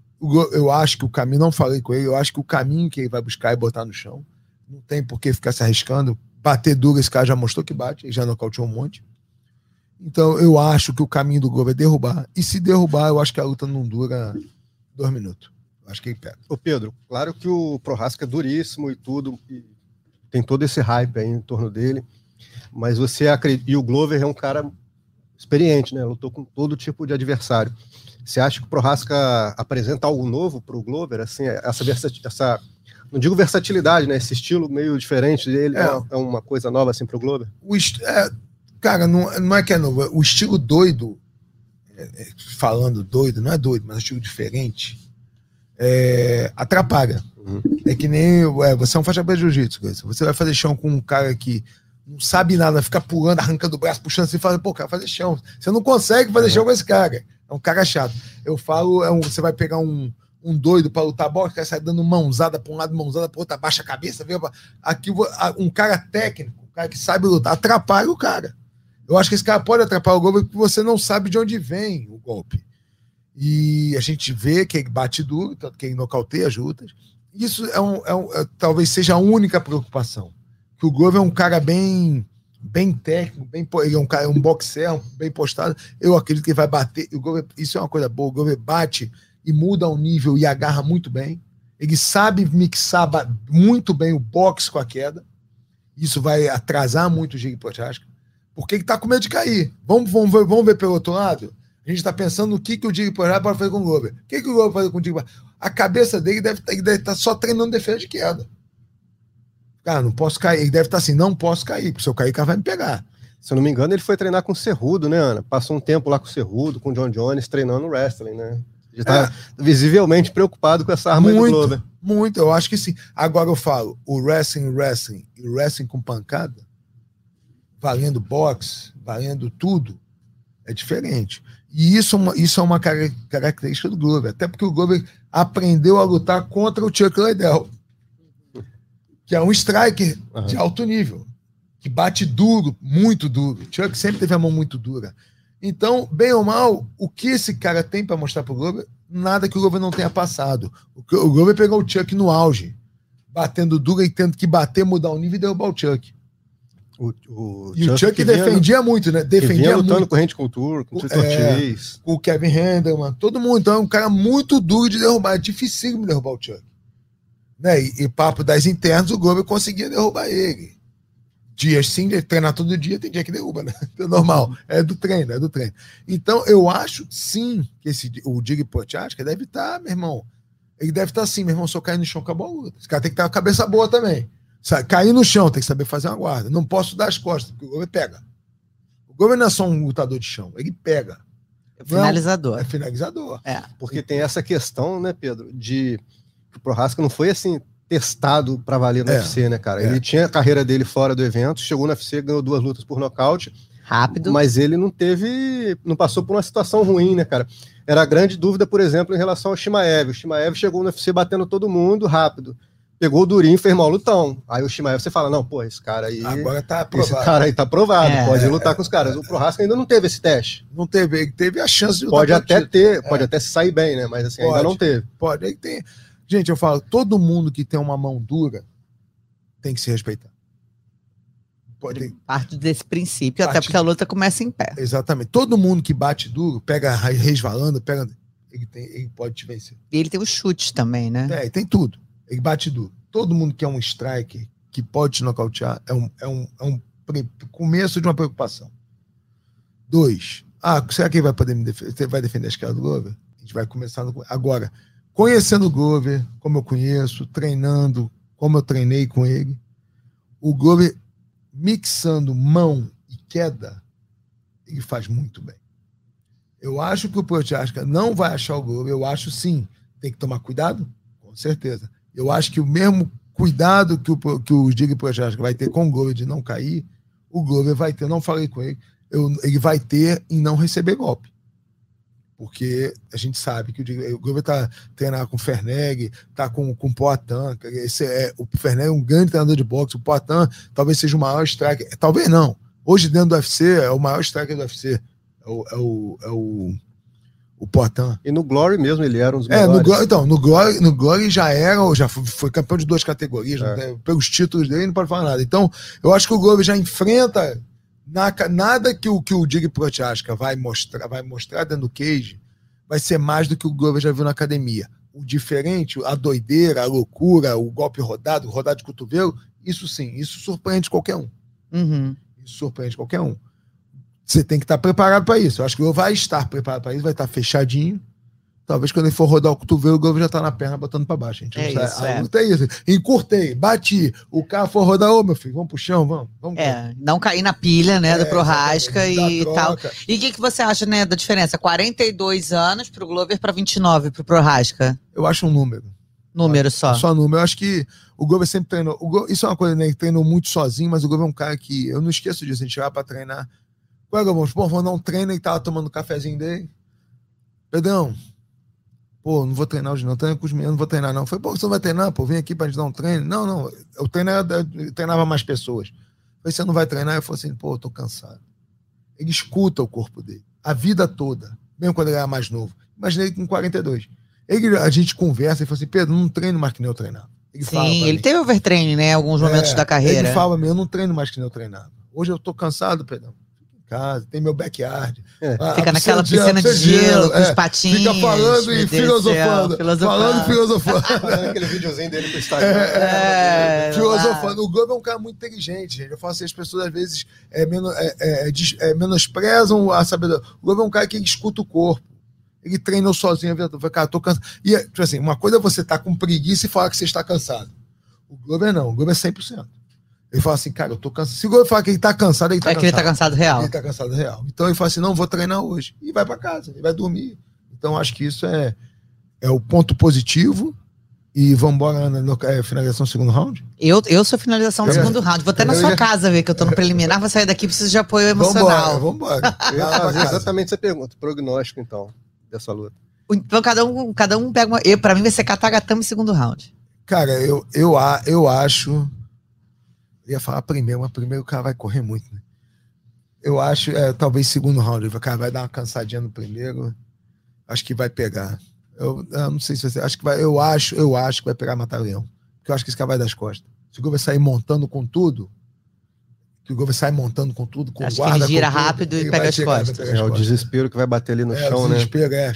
eu acho que o caminho, não falei com ele, eu acho que o caminho que ele vai buscar é botar no chão. Não tem por que ficar se arriscando. Bater duro, esse cara já mostrou que bate, ele já nocauteou um monte. Então, eu acho que o caminho do Globo é derrubar. E se derrubar, eu acho que a luta não dura dois minutos. Eu acho que ele pega. Ô Pedro, claro que o Prohaska é duríssimo e tudo, e tem todo esse hype aí em torno dele, mas você acredita, e o Glover é um cara experiente, né? Lutou com todo tipo de adversário. Você acha que o Prohaska apresenta algo novo para o Glover? Assim, essa, essa, não digo versatilidade, né? Esse estilo meio diferente dele é, É. uma- é uma coisa nova assim para o Glover? o est- é, cara, não, não é que é novo. O estilo doido, é, é, falando doido, não é doido, mas é um estilo diferente, é, atrapalha. Uhum. É que nem é, você é um faixa preta de jiu-jitsu. Você vai fazer chão com um cara que não sabe nada, fica pulando, arrancando o braço, puxando assim, fala, pô, cara, fazer chão. Você não consegue fazer Uhum. chão com esse cara. É um cara chato. Eu falo, é um- você vai pegar um, um doido pra lutar boxe, o cara sai dando mãozada pra um lado, mãozada pro outro, abaixa a cabeça, vem pra... Aqui, um cara técnico, um cara que sabe lutar, atrapalha o cara. Eu acho que esse cara pode atrapalhar o golpe porque você não sabe de onde vem o golpe. E a gente vê que ele bate duro, tanto ele nocauteia as lutas. Isso é um, é um- é- talvez seja a única preocupação. Que o Glover é um cara bem bem técnico, bem, ele é um cara, um boxer, bem postado. Eu acredito que ele vai bater. O Glover, isso é uma coisa boa. O Glover bate e muda o nível e agarra muito bem. Ele sabe mixar muito bem o boxe com a queda. Isso vai atrasar muito o Giri Prochaska, porque ele tá com medo de cair. Vamos, vamos, ver, vamos ver pelo outro lado? A gente está pensando no que, que o Giri Prochaska pode fazer com o Glover. O que, que o Glover pode fazer com o Prochaska? A cabeça dele deve estar só treinando defesa de queda. Cara, não posso cair. Ele deve estar assim, não posso cair, porque se eu cair, o cara vai me pegar. Se eu não me engano, ele foi treinar com o Cerrudo, né, Ana? Passou um tempo lá com o Cerrudo, com o John Jones, treinando wrestling, né? Já tá visivelmente preocupado com essa arma aí do Muito. Glover. Muito, eu acho que sim. Agora eu falo, o wrestling, wrestling e wrestling com pancada, valendo boxe, valendo tudo, é diferente. E isso, é uma- isso é uma cara- característica do Glover, até porque o Glover aprendeu a lutar contra o Chuck Liddell, que é um striker Aham. de alto nível, que bate duro, muito duro. O Chuck sempre teve a mão muito dura. Então, bem ou mal, o que esse cara tem para mostrar pro Glover? Nada que o Glover não tenha passado. O Glover pegou o Chuck no auge, batendo duro e tendo que bater, mudar o nível e derrubar o Chuck. O, o E o Chuck que vinha- defendia muito, né? que vinha Defendia lutando muito com o com o Tour, com o Tito É. Com o Kevin Henderman, todo mundo. Então é um cara muito duro de derrubar. É dificílimo derrubar o Chuck. Né? E, e papo das internas, o Glover conseguia derrubar ele. Dias sim, ele treinar todo dia, tem dia que derruba, né? É normal. É do treino, é do treino. Então, eu acho sim que esse, o Dig Prochaska deve estar, meu irmão, Ele deve estar assim, meu irmão, se eu cair no chão, acabou a luta. Esse cara tem que ter uma cabeça boa também. Sabe, cair no chão, tem que saber fazer uma guarda. Não posso dar as costas, porque o Glover pega. O Glover não é só um lutador de chão, ele pega. Finalizador. É finalizador. É. Porque tem essa questão, né, Pedro, de que o Prohaska não foi assim testado pra valer no É, UFC, né, cara? é. Ele tinha a carreira dele fora do evento, chegou no UFC, ganhou duas lutas por nocaute, Rápido. mas ele não teve, não passou por uma situação ruim, né, cara? Era a grande dúvida, por exemplo, em relação ao Shimaev. O Shimaev chegou no UFC batendo todo mundo rápido. Pegou o Durinho, fez mal lutão. Aí o Shimaev, você fala, não, pô, esse cara aí, Agora tá esse aprovado. cara aí tá aprovado, É. pode lutar com os caras. O Prohaska ainda não teve esse teste. Não teve, ele teve a chance de lutar Pode até ter, pode até sair bem, né? Mas assim, ainda Pode. não teve. Pode. Ele tem... Gente, eu falo, todo mundo que tem uma mão dura tem que se respeitar. Pode, Parte desse princípio, até Parte- porque a luta começa em pé. exatamente. Todo mundo que bate duro, pega resvalando, pega. Ele, tem, ele pode te vencer. E ele tem os chutes também, né? É, tem tudo. Ele bate duro. Todo mundo que é um striker, que pode te nocautear, é um, é um, é um começo de uma preocupação. Dois. Ah, será que ele vai poder me defender? Vai defender a escala do Glover? A gente vai começar no... Agora, conhecendo o Glover, como eu conheço, treinando, como eu treinei com ele, o Glover mixando mão e queda, ele faz muito bem. Eu acho que o Prochaska não vai achar o Glover, eu acho sim. Tem que tomar cuidado? Com certeza. Eu acho que o mesmo cuidado que o, que o Dig Prochaska vai ter com o Glover de não cair, o Glover vai ter, não falei com ele, eu- ele vai ter em não receber golpe. Porque a gente sabe que o, o Glover tá treinando com o Ferneg, tá com, com o Poitin, é, o Ferneg é um grande treinador de boxe, o Poitin talvez seja o maior striker, talvez não. Hoje dentro do UFC é o maior striker do UFC, é o, é o, é o, o Poitin. E no Glory mesmo ele era um dos É, no, melhores. Glory- então, no Glory, no Glory já era, já foi, foi campeão de duas categorias, É. tem- pelos títulos dele não pode falar nada. Então, eu acho que o Glory já enfrenta na nada que o que o Dig Prochaska vai mostrar, vai mostrar dentro do cage vai ser mais do que o Glover já viu na academia. O diferente, a doideira, a loucura, o golpe rodado, o rodado de cotovelo, isso sim, isso surpreende qualquer um. Uhum. Isso surpreende qualquer um. Você tem que estar preparado para isso. Eu acho que o Glover vai estar preparado para isso, vai estar fechadinho. Talvez quando ele for rodar o cotovelo, o Glover já tá na perna botando para baixo. Gente É sabe. isso, a é. luta é isso. Encurtei, bati. O carro for rodar, ô meu filho, vamos pro chão, vamos. vamos É, não cair na pilha, né, do É, Prohaska exatamente, e tal. E o que, que você acha, né, da diferença? 42 anos pro Glover para 29 pro Prohaska. Eu acho um número. Número só. Só número. Eu acho que o Glover sempre treinou. Glover- isso é uma coisa, né? Ele treinou muito sozinho, mas o Glover é um cara que. Eu não esqueço disso. A gente vai pra treinar. Qual é, Glover? Pô, vou dar um treino e tava tomando um cafezinho dele. Pedrão. Pô, não vou treinar hoje não. Treino com os meninos, não vou treinar não. Foi, pô, você não vai treinar? Pô, vem aqui pra gente dar um treino. Não, não. Eu, treinava, eu treinava mais pessoas. Falei, você não vai treinar? Eu falei assim, pô, eu tô cansado. Ele escuta o corpo dele. A vida toda. Mesmo quando ele era mais novo. Imaginei ele com 42. Ele, a gente conversa e fala assim, Pedro, não treino mais que nem eu treinava. Ele Sim, ele mim. teve overtraining, né, em alguns momentos É, da carreira. Ele fala, eu não treino mais que nem eu treinava. Hoje eu tô cansado, Pedro. Casa, tem meu backyard. É. Ah, Fica naquela piscina de piscina gelo, com é. os patinhos. Fica falando e filosofando. filosofando. Falando e filosofando. Aquele videozinho dele pro Instagram. É, filosofando. O Globo é um cara muito inteligente, gente. Eu falo assim, as pessoas às vezes é, menos, é, é, é, menosprezam a sabedoria. O Globo é um cara que escuta o corpo. Ele treinou sozinho. Falei, cara, tô cansado. E, é, tipo assim, uma coisa é você estar com preguiça e falar que você está cansado. O Globo não. O Globo é 100%. Ele fala assim, cara, eu tô cansado. Se o Globo falar que ele tá cansado, ele tá É que cansado. ele tá cansado real. Ele tá cansado real. Então ele fala assim: não, vou treinar hoje. E vai para casa, ele vai dormir. Então acho que isso é, é o ponto positivo. E vamos embora na no, é, finalização do segundo round? Eu, eu sou finalização do segundo round. Vou até na sua ia- casa ver que eu tô no preliminar, vou sair daqui, preciso de apoio Vamos emocional. embora, vamos embora. Exatamente essa pergunta. Prognóstico, então, dessa luta. Então cada um, cada um pega uma. Eu, pra mim vai ser Katagatame segundo round. Cara, eu, eu, a- eu acho. Ia falar primeiro, mas primeiro o cara vai correr muito, né? Eu acho, é, talvez segundo round. O cara vai dar uma cansadinha no primeiro. Acho que vai pegar. Eu, eu não sei se você. Acho que vai. Eu acho, eu acho que vai pegar matar leão. Porque eu acho que esse cara vai das costas. Se o vai sair montando com tudo, que o Gol vai sair montando com tudo, com Acho que guarda. ele gira tudo, rápido e pega as chegar, costas. pegar as É o desespero que vai bater ali no É, chão, o né? desespero, é.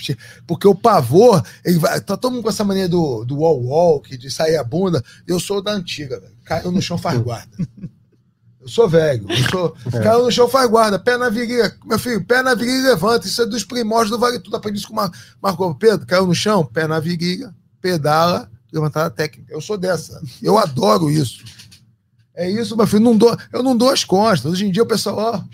Porque o pavor, ele vai, tá todo mundo com essa mania do, do wall walk, de sair a bunda. Eu sou da antiga, velho. Caiu no chão, faz guarda. Eu sou velho. Eu sou, É. Caiu no chão, faz guarda. Pé na virilha. Meu filho, pé na virilha e levanta. Isso é dos primórdios do Vale Tudo. Aprendi isso com o Mar- Marco Pedro. Caiu no chão, pé na virilha, pedala, levantada técnica. Eu sou dessa. Eu adoro isso. É isso, meu filho. Não dou, eu não dou as costas. Hoje em dia o pessoal, ó.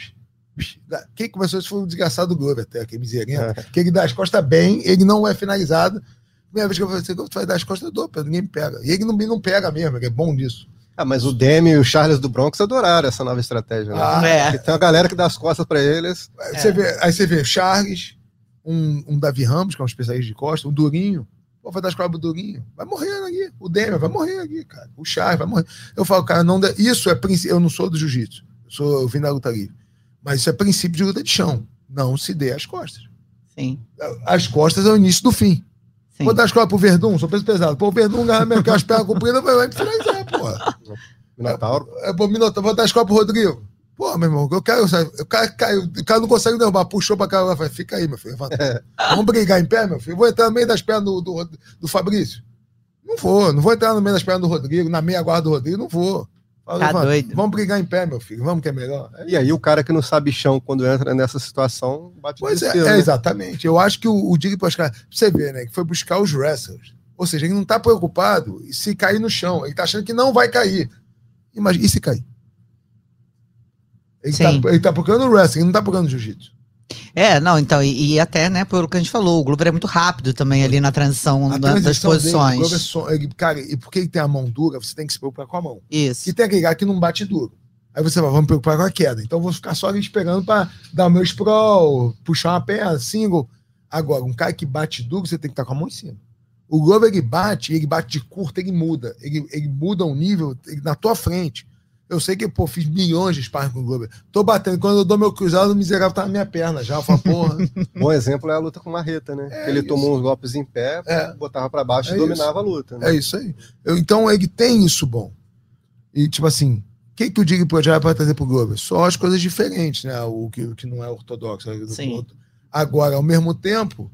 Quem começou isso foi o desgraçado do Glover, até, que miserento. Que ele dá as costas bem, ele não é finalizado. Primeira vez que eu falei assim, tu vai dar as costas, eu dou, Pedro, ninguém me pega. E ele não, não pega mesmo, ele é bom nisso. Ah, mas o Demi e o Charles do Bronx adoraram essa nova estratégia. Né? Ah, É. Tem uma galera que dá as costas pra eles. Aí, você vê, aí você vê Charles, um, um Davi Ramos, que é um especialista de costas, um Durinho. Pô, vai dar as costas pro Durinho. Vai morrer aqui. O Demi vai morrer aqui, cara. O Charles vai morrer. Eu falo, cara, não dá- isso é princípio. Eu não sou do jiu-jitsu. Eu, sou, eu vim da luta livre. Mas isso é princípio de luta de chão. Não se dê as costas. Sim, As costas é o início do fim. sim. Vou dar as costas pro Verdun, sou peso pesado. Pô, o Verdun ganha mesmo, que as pernas compridas, vai me finalizar, porra. Minotauro. É, pô, Minotauro, vou dar as costas pro Rodrigo. Pô, meu irmão, eu quero. O cara caiu, o cara não consegue derrubar, puxou pra cá, vai, fica aí, meu filho. levanta. Vamos brigar em pé, meu filho. Eu Vou entrar no meio das pernas do, do, do Fabrício. Não vou, não vou entrar no meio das pernas do Rodrigo, na meia guarda do Rodrigo, não vou. Tá doido. Vamos brigar em pé, meu filho. Vamos que é melhor. É E aí o cara que não sabe chão, quando entra nessa situação, bate Pois é, é, né? exatamente. Eu acho que o, o Diego Pascal, pra você ver, né, que foi buscar os wrestlers. Ou seja, ele não tá preocupado se cair no chão. Ele tá achando que não vai cair. Imagina, e se cair? Ele, tá, ele tá procurando wrestling, ele não tá procurando jiu-jitsu. É, não, então, e, e até, né, pelo que a gente falou, o Glover é muito rápido também ali na transição das transição dele, posições. o Glover Son- ele- cara, e porque ele tem a mão dura, você tem que se preocupar com a mão. Isso. E tem aquele cara que não bate duro. Aí você vai, vamos me preocupar com a queda. Então eu vou ficar só ali esperando para dar o meu sprawl, puxar uma perna, single. Agora, um cara que bate duro, você tem que estar com a mão em cima. O Glover, ele bate, ele bate de curta, ele muda. Ele, ele muda o nível ele- na tua frente. Eu sei que, pô, fiz milhões de sparring com o Glover. Tô batendo. Quando eu dou meu cruzado, o miserável tá na minha perna já. Eu falo, porra. Bom exemplo é a luta com Marreta, né? É ele isso. tomou uns golpes em pé, É. botava pra baixo É e dominava a luta. Né? É isso aí. Eu- então ele tem isso bom. E, tipo assim, o que, que o Dig Project vai trazer pro Glover? Só as coisas diferentes, né? O que, o que não é ortodoxo. né? Sim. Agora, ao mesmo tempo,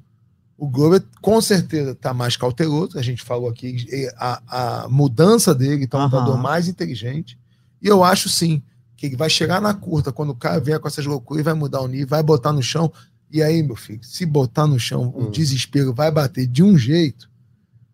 o Glover com certeza tá mais cauteloso. A gente falou aqui, a, a mudança dele tá um Aham. lutador mais inteligente. E eu acho sim que vai chegar na curta, quando o cara vier com essas loucuras, ele vai mudar o nível, vai botar no chão. E aí, meu filho, se botar no chão, o Hum. desespero vai bater de um jeito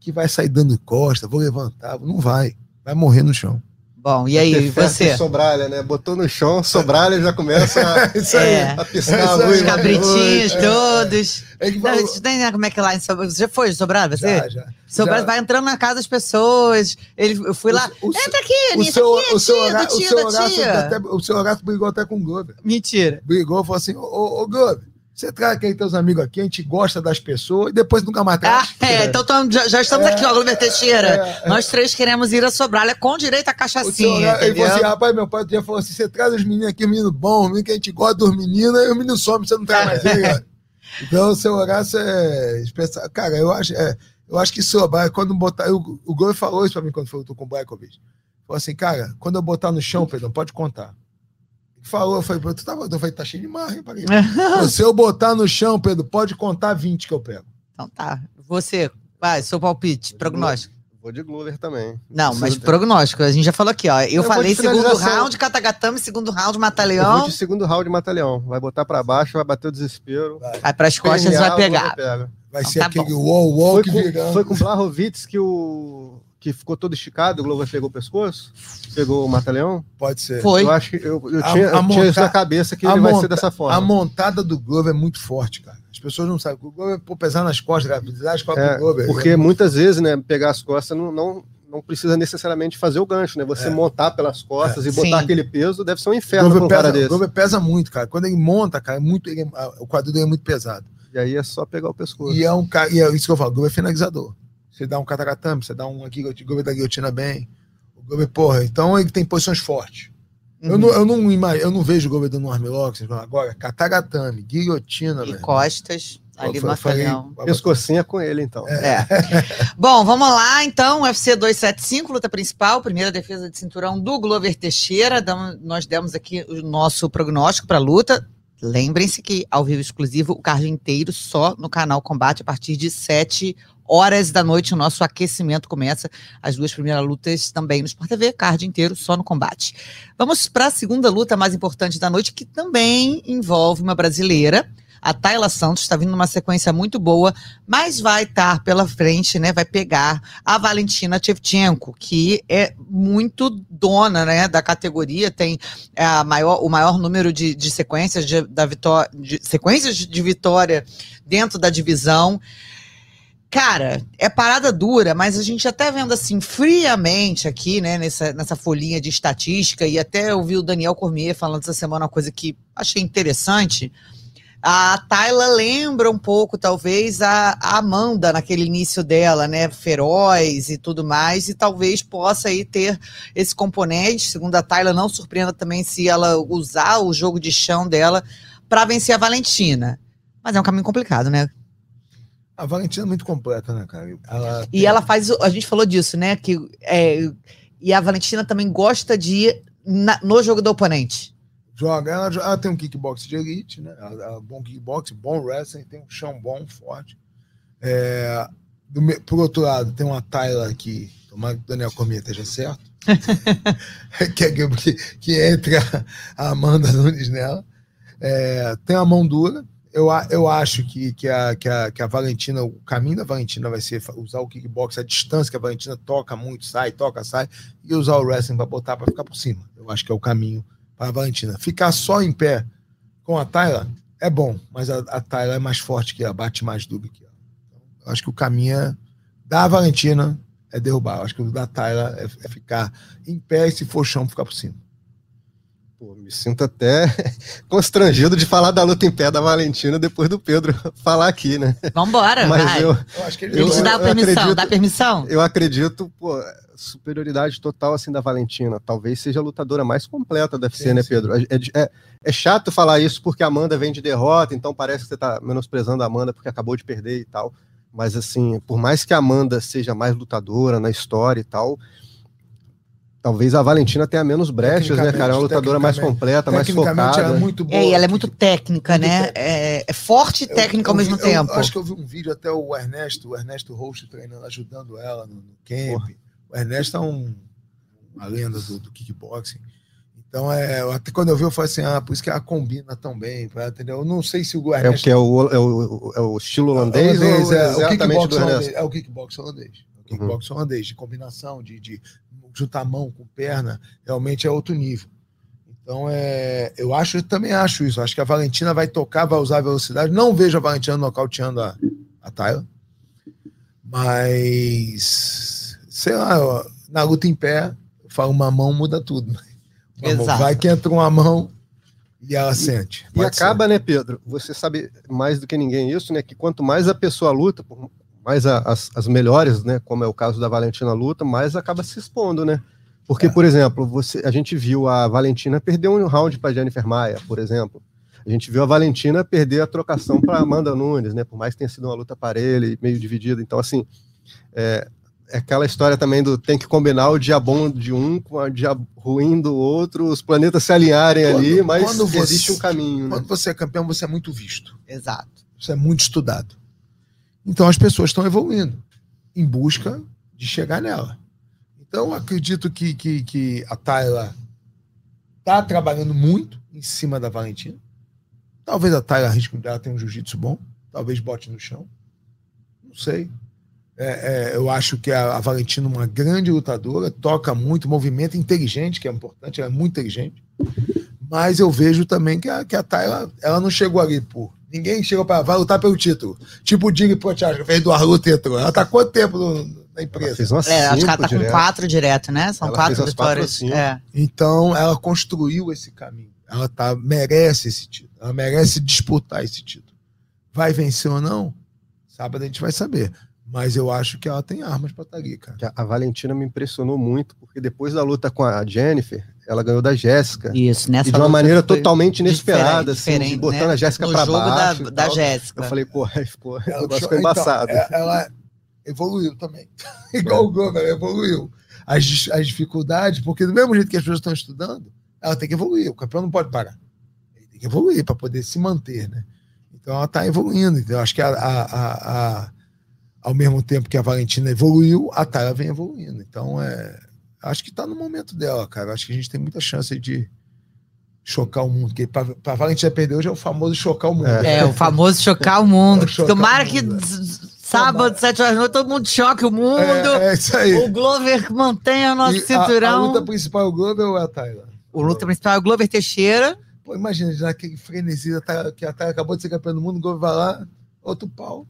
que vai sair dando costa, vou levantar, não vai. Vai morrer no chão. Bom, e aí, você? Sobralha, né? Botou no chão, Sobralha já começa a, isso aí. É. a piscar É a luz. Os cabritinhos É. todos. É Não, isso tem, né, como é que é lá em Sobrado? Você já foi, Sobrado? Você? já, já. Sobrado já. vai entrando na casa das pessoas. Ele, eu fui lá. O, o, Entra aqui, o Anitta, seu, aqui, o seu, tia, do o tia, seu Horácio tia. até, o seu Horácio brigou até com o Glover. Mentira. Brigou, falou assim: Ô, ô, ô Glover, você traz aqui teus amigos aqui, a gente gosta das pessoas e depois nunca mais Ah, traz. é, então tamo- já, já estamos É, aqui, ó, Glover Teixeira. é, é. Nós três queremos ir a Sobralha com direito O seu cachaçinha, ele falou assim: rapaz, meu pai já falou assim: você traz os meninos aqui, menino bom, menino que a gente gosta dos meninos, aí o menino some, você não traz mais ele. cara. Então o seu Horácio é especial. Cara, eu acho, é, eu acho que sobrar, quando botar. O, o Glover falou isso pra mim quando foi lutou com o Blakovic. Falou assim, cara, quando eu botar no chão, Pedro, pode contar. Falou, eu falei, tu tava, eu falei, tá cheio de marra, hein? Paguei. Falou, Se eu botar no chão, Pedro, pode contar 20 que eu pego. Então tá. Você, vai, seu palpite, prognóstico. Vou de Glover também. Não, mas prognóstico, a gente já falou aqui, ó. Eu, Eu vou falei de segundo round, Katagatame, segundo round, Eu vou Mata-Leão. de segundo round Mata-Leão. Vai botar pra baixo, vai bater o desespero. Aí pras costas vai pegar. Vai Então ser tá aquele bom. wall, wall Foi que com, virando. foi com o Blachowicz que o que ficou todo esticado, o Glover pegou o pescoço, pegou o Mata-Leão. Pode ser. Foi. Eu acho que eu, eu A- tinha, eu a tinha isso monta- na cabeça que a ele vai monta- ser dessa forma. A montada do Glover é muito forte, cara. As pessoas não sabem. O Glover, pô, pesar nas costas, cara, pisar as costas É, do Glover. Porque é muitas vezes, né, pegar as costas não, não, não precisa necessariamente fazer o gancho, né? Você É. montar pelas costas e Sim. botar aquele peso deve ser um inferno para um cara pesa, o desse. Glover pesa muito, cara. Quando ele monta, cara, é muito, ele é- a- o quadril dele é muito pesado. E aí é só pegar o pescoço. E é um cara, e é isso que eu falo, o Glover é finalizador. Você dá um katagatame, você dá um aqui, o Glover da guilhotina bem. O Glover, porra, então ele tem posições fortes. Eu, Uhum. não, eu, não, eu não vejo o Glover dando um armlock, agora, katagatame, guilhotina, E velho. costas, ali Eu Mata-Leão. Pescocinha com ele, então. É. Bom, vamos lá, então. UFC 275, luta principal, primeira defesa de cinturão do Glover Teixeira. Nós demos aqui o nosso prognóstico para a luta. Lembrem-se que ao vivo exclusivo, o card inteiro só no canal Combate a partir de 7 horas da noite. O nosso aquecimento começa. As duas primeiras lutas também no Sport TV, card inteiro só no combate. Vamos para a segunda luta mais importante da noite, que também envolve uma brasileira. A Tayla Santos está vindo numa sequência muito boa, mas vai estar pela frente, né? Vai pegar a Valentina Shevchenko, que é muito dona, né, da categoria, tem é, a maior, o maior número de, de sequências de, da vitória, de, sequências de vitória dentro da divisão. Cara, é parada dura, mas a gente até vendo assim friamente aqui, né, nessa, nessa folhinha de estatística, e até ouvi o Daniel Cormier falando essa semana uma coisa que achei interessante. A Tayla lembra um pouco, talvez, a, a, Amanda naquele início dela, né? Feroz e tudo mais, e talvez possa aí ter esse componente. Segundo a Tayla, não surpreenda também se ela usar o jogo de chão dela para vencer a Valentina. Mas é um caminho complicado, né? A Valentina é muito completa, né, cara? Ela e tem... ela faz. A gente falou disso, né? Que, é, e a Valentina também gosta de ir na, no jogo do oponente. Joga, ela, ela, tem um kickbox de elite, né? Ela, ela, bom kickbox, bom wrestling, tem um chão bom, forte. É, do, por outro lado, tem uma Tyler que, tomara que o Daniel Cormier esteja certo, que, é que, que entra a Amanda Nunes nela. É, tem a mão dura, eu, eu acho que, que, a, que, a, que a Valentina, o caminho da Valentina vai ser usar o kickbox, a distância que a Valentina toca muito, sai, toca, sai, e usar o wrestling para botar para ficar por cima. Eu acho que é o caminho para a Valentina. Ficar só em pé com a Tyler é bom, mas a, a Tyler é mais forte que ela, bate mais duro que ela. Então, eu acho que o caminho é, da Valentina é derrubar. Eu acho que o da Tyler é, é ficar em pé e se for chão, ficar por cima. Pô, me sinto até constrangido de falar da luta em pé da Valentina depois do Pedro falar aqui, né? Vambora, Mas vai. Eu, eu acho que ele eu, dá permissão, acredito, dá permissão? Eu acredito, pô, superioridade total assim da Valentina. Talvez seja a lutadora mais completa da UFC, sim, né, Pedro? É, é, é, chato falar isso porque a Amanda vem de derrota, então parece que você tá menosprezando a Amanda porque acabou de perder e tal. Mas assim, por mais que a Amanda seja mais lutadora na história e tal, Talvez a Valentina tenha menos brechas, né, cara? É uma lutadora mais completa, mais focada. Ela é muito boa. É, e ela é muito técnica, muito né? É, é, forte e técnica eu, ao mesmo eu, tempo. Eu acho que eu vi um vídeo até o Ernesto, o Ernesto Host treinando, ajudando ela no, no camp. Porra. O Ernesto é um, uma lenda do, do kickboxing. Então, é, até quando eu vi, eu falei assim: ah, por isso que ela combina tão bem, entendeu? Eu não sei se o Ernesto. É o que? É o, é o, é o estilo holandês? holandês é, o kickbox holandês, é o kickbox holandês. Kickbox uhum. holandês, de combinação, de, de juntar mão com perna, realmente é outro nível. Então, é, eu acho, eu também acho isso. Acho que a Valentina vai tocar, vai usar a velocidade. Não vejo a Valentina nocauteando a, a Tyler. Mas, sei lá, na luta em pé, eu falo uma mão muda tudo. Exato. Vai que entra uma mão e ela sente. E acaba, ser. né, Pedro? Você sabe mais do que ninguém isso, né? Que quanto mais a pessoa luta, por mais a, as, as melhores, né, como é o caso da Valentina Luta, mais acaba se expondo, né? Porque, é. por exemplo, você, a gente viu a Valentina perder um round para Jennifer Maia, por exemplo. A gente viu a Valentina perder a trocação para Amanda Nunes, né? Por mais que tenha sido uma luta parelha e meio dividida. Então, assim, é, é, aquela história também do tem que combinar o dia bom de um com o dia ruim do outro, os planetas se alinharem quando, ali, mas quando você, existe um caminho. Né? Quando né? você é campeão, você é muito visto. Exato. Você é muito estudado. Então as pessoas estão evoluindo em busca de chegar nela. Então acredito que, que, que a Tayla está trabalhando muito em cima da Valentina. Talvez a Tayla risco dela tenha um jiu-jitsu bom, talvez bote no chão. Não sei. É, é, eu acho que a, a, Valentina é uma grande lutadora, toca muito, movimento inteligente, que é importante, ela é muito inteligente. Mas eu vejo também que a, que a Tayla ela não chegou ali por Ninguém chegou para vai lutar pelo título. Tipo o Dig Prochasca fez do Arluta entrou. Ela tá quanto tempo no, na empresa? fez umas é, acho que ela tá direto. com quatro direto, né? São ela quatro vitórias. Quatro, é. Então ela construiu esse caminho. Ela tá, merece esse título. Ela merece disputar esse título. Vai vencer ou não? Sábado a gente vai saber. Mas eu acho que ela tem armas para estar tá ali, cara. A Valentina me impressionou muito, porque depois da luta com a Jennifer, ela ganhou da Jéssica. Isso, nessa E de uma maneira totalmente inesperada, assim, de botando né? a Jéssica para baixo. Da, da Jéssica. Eu falei, pô, aí ficou, ela, o ficou embaçado. Então, ela evoluiu também. Igual o Gomes, ela evoluiu. As, as dificuldades, porque do mesmo jeito que as pessoas estão estudando, ela tem que evoluir. O campeão não pode parar. Ele tem que evoluir para poder se manter, né? Então ela está evoluindo. Então, eu acho que a, a, a, a, ao mesmo tempo que a Valentina evoluiu, a Tara vem evoluindo. Então é acho que está no momento dela, cara. Acho que a gente tem muita chance de chocar o mundo. Porque pra, pra Valentina perder hoje é o famoso chocar o mundo. É, o famoso chocar o mundo. É o chocar Tomara o que mundo, s- sábado, sete horas da noite, todo mundo choque o mundo. É, é isso aí. O Glover mantenha o nosso E a- A, cinturão. luta principal é o Globo ou é a Tyler? O luta principal é o Glover Teixeira. Pô, imagina, já aquele frenesi que a Tyler acabou de ser campeã do mundo, o Globo vai lá, outro pau.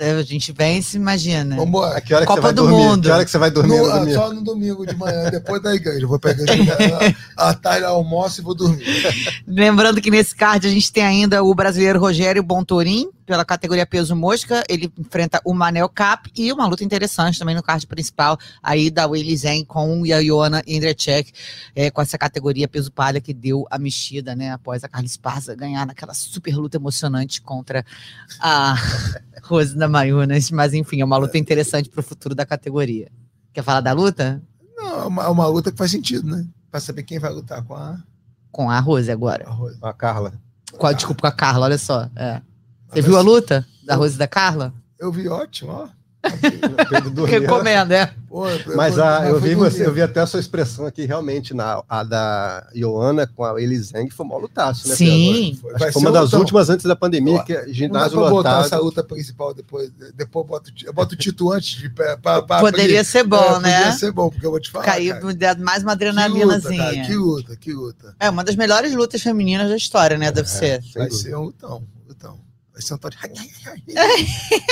A gente vence, imagina. Vambora. Que hora que Copa você vai do dormir? Mundo. Que hora que você vai dormir No- no domingo? só no domingo de manhã, depois da igreja. Eu Vou pegar a, a Tyler almoço e vou dormir. Lembrando que nesse card a gente tem ainda o brasileiro Rogério Bontorim, pela categoria peso mosca. Ele enfrenta o Manel Cap e uma luta interessante também no card principal, aí da Willy Zen com a Ioana Indrecek, é, com essa categoria peso palha que deu a mexida, né? Após a Carla Esparza ganhar naquela super luta emocionante contra a Rosina Mayunas. Mas enfim, é uma luta interessante para o futuro da categoria. Quer falar da luta? Não, é uma, é uma luta que faz sentido, né? Pra saber quem vai lutar com a, Com a Rose agora. a Rose. A Carla. Com a, desculpa, com a Carla, olha só. É. Você viu a luta da Rose e da Carla? Eu vi ótimo, ó. Recomendo, é. Pô, eu- Mas eu- a, eu, vi você, eu vi até a sua expressão aqui, realmente, na, a da Ioana com a Elizeng foi mó lutaço, né? Sim. Foi- foi uma das lutão. últimas antes da pandemia, Ó, que é Não dá ginásio botar lotado. essa luta principal depois. Depois eu boto, eu boto o Tito antes de pra, pra, pra Poderia abrir. ser bom, É, né? Poderia ser bom, porque eu vou te falar. Caiu cara, mais uma que luta, adrenalinazinha. que luta, que luta. É uma das melhores lutas femininas da história, né? Deve ser. Vai ser um lutão, lutão. Vai ser um de.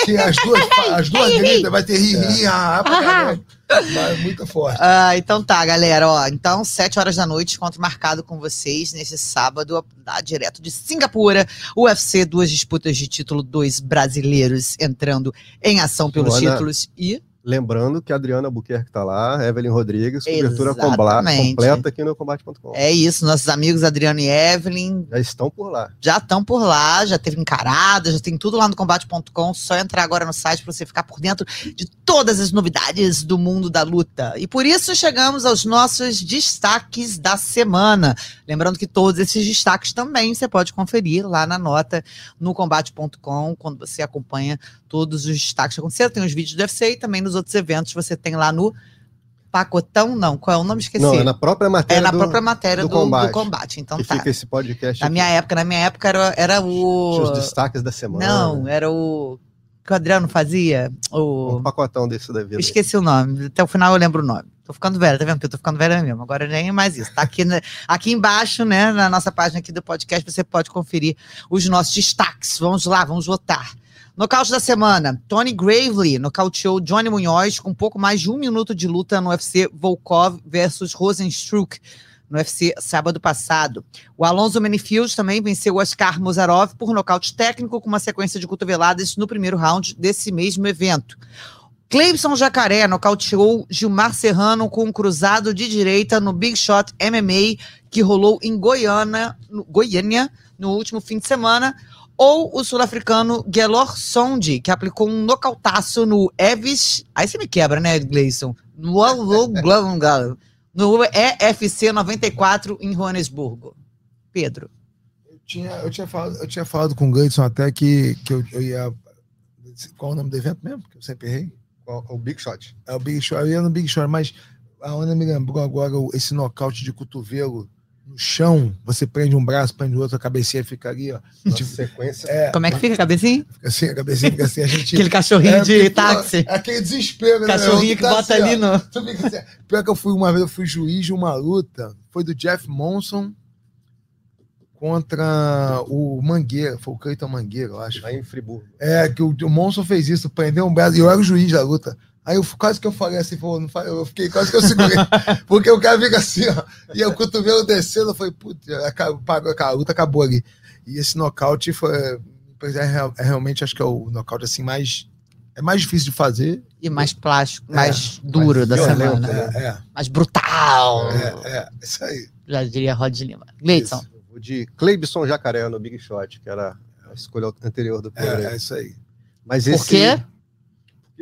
que as duas, as duas gritas, vai ter ri, ri, ah, ah, pra caralho. Vai muito forte. Ah, então tá, galera. Ó, então, sete horas da noite, encontro marcado com vocês nesse sábado, direto de Singapura. UFC, duas disputas de título, dois brasileiros entrando em ação pelos títulos. E Lembrando que a Adriana Buquerque tá lá, Evelyn Rodrigues, cobertura completa aqui no combate.com. é isso, nossos amigos Adriano e Evelyn Já estão por lá. já estão por lá, já teve encarada, já tem tudo lá no combate.com. Só entrar agora no site para você ficar por dentro de todas as novidades do mundo da luta. E por isso chegamos aos nossos destaques da semana. Lembrando que todos esses destaques também você pode conferir lá na nota no combate.com, quando você acompanha todos os destaques que aconteceram. Tem os vídeos do UFC e também nos outros eventos você tem lá no Pacotão, não, qual é o nome? Esqueci. Não, é na própria matéria É na do, própria matéria do do, do combate. combate, Então que tá. fica esse podcast Na aqui. minha época, na minha época era, era o. Os destaques da semana. Não, era o que o Adriano fazia. Um O... pacotão desse da vida. Esqueci o nome. Até o final eu lembro o nome. Tô ficando velha, tá vendo? Eu tô ficando velha mesmo. Agora nem mais isso. Tá aqui, na- aqui embaixo, né, na nossa página aqui do podcast, você pode conferir os nossos destaques. Vamos lá, vamos votar. Nocaute da semana. Tony Gravely nocauteou Johnny Munhoz com pouco mais de um minuto de luta no UFC Volkov versus Rosenstruck no UFC sábado passado. O Alonso Manifield também venceu Oscar Mozarov por nocaute técnico com uma sequência de cotoveladas no primeiro round desse mesmo evento. Cleibson Jacaré nocauteou Gilmar Serrano com um cruzado de direita no Big Shot MMA que rolou em Goiânia, no, Goiânia no último fim de semana. Ou o sul-africano Gelor Sondi, que aplicou um nocautaço no Evis. Aí você me quebra, né, Gleison? No, no EFC 94 em Joanesburgo. Pedro. Eu tinha, eu tinha, falado, eu tinha falado com o Gleidson até que, que eu, eu ia. Qual é o nome do evento mesmo? Que eu sempre errei. O, o Big Shot. É o Big Shot. Eu ia no Big Shot, mas a Ana me lembrou agora esse nocaute de cotovelo no chão. Você prende um braço, prende o outro, a cabecinha fica ali, ó. Uma Tipo, sequência. é, Como é que fica a cabecinha? fica assim, a cabecinha fica assim, a gente. Aquele cachorrinho É, de porque, táxi. É aquele desespero, né? Cachorrinho que Tá bota assim, ali no. Assim, Pior que eu fui uma vez, eu fui juiz de uma luta, foi do Jeff Monson contra o Mangueira, foi o Cleiton Mangueira, eu acho. Lá em Friburgo. É, que o, o Monson fez isso, prendeu um braço, e eu era o juiz da luta. Aí eu quase que eu falei assim, pô, não falei, eu fiquei quase que eu segurei, porque o cara fica assim, ó, e o cotovelo descendo, eu falei, putz, pagou, a luta acabou ali. E esse nocaute foi, é, real- é realmente, acho que é o nocaute assim mais, é mais difícil de fazer. E mais plástico, É, mais duro da violento, semana. né? É, Mais brutal. é, é, é, isso aí. Já diria Rod Lima. Gleidson. O de Cleibson Jacaré no Big Shot, que era a escolha anterior do Pedro. É, é isso aí. Mas Por esse. quê?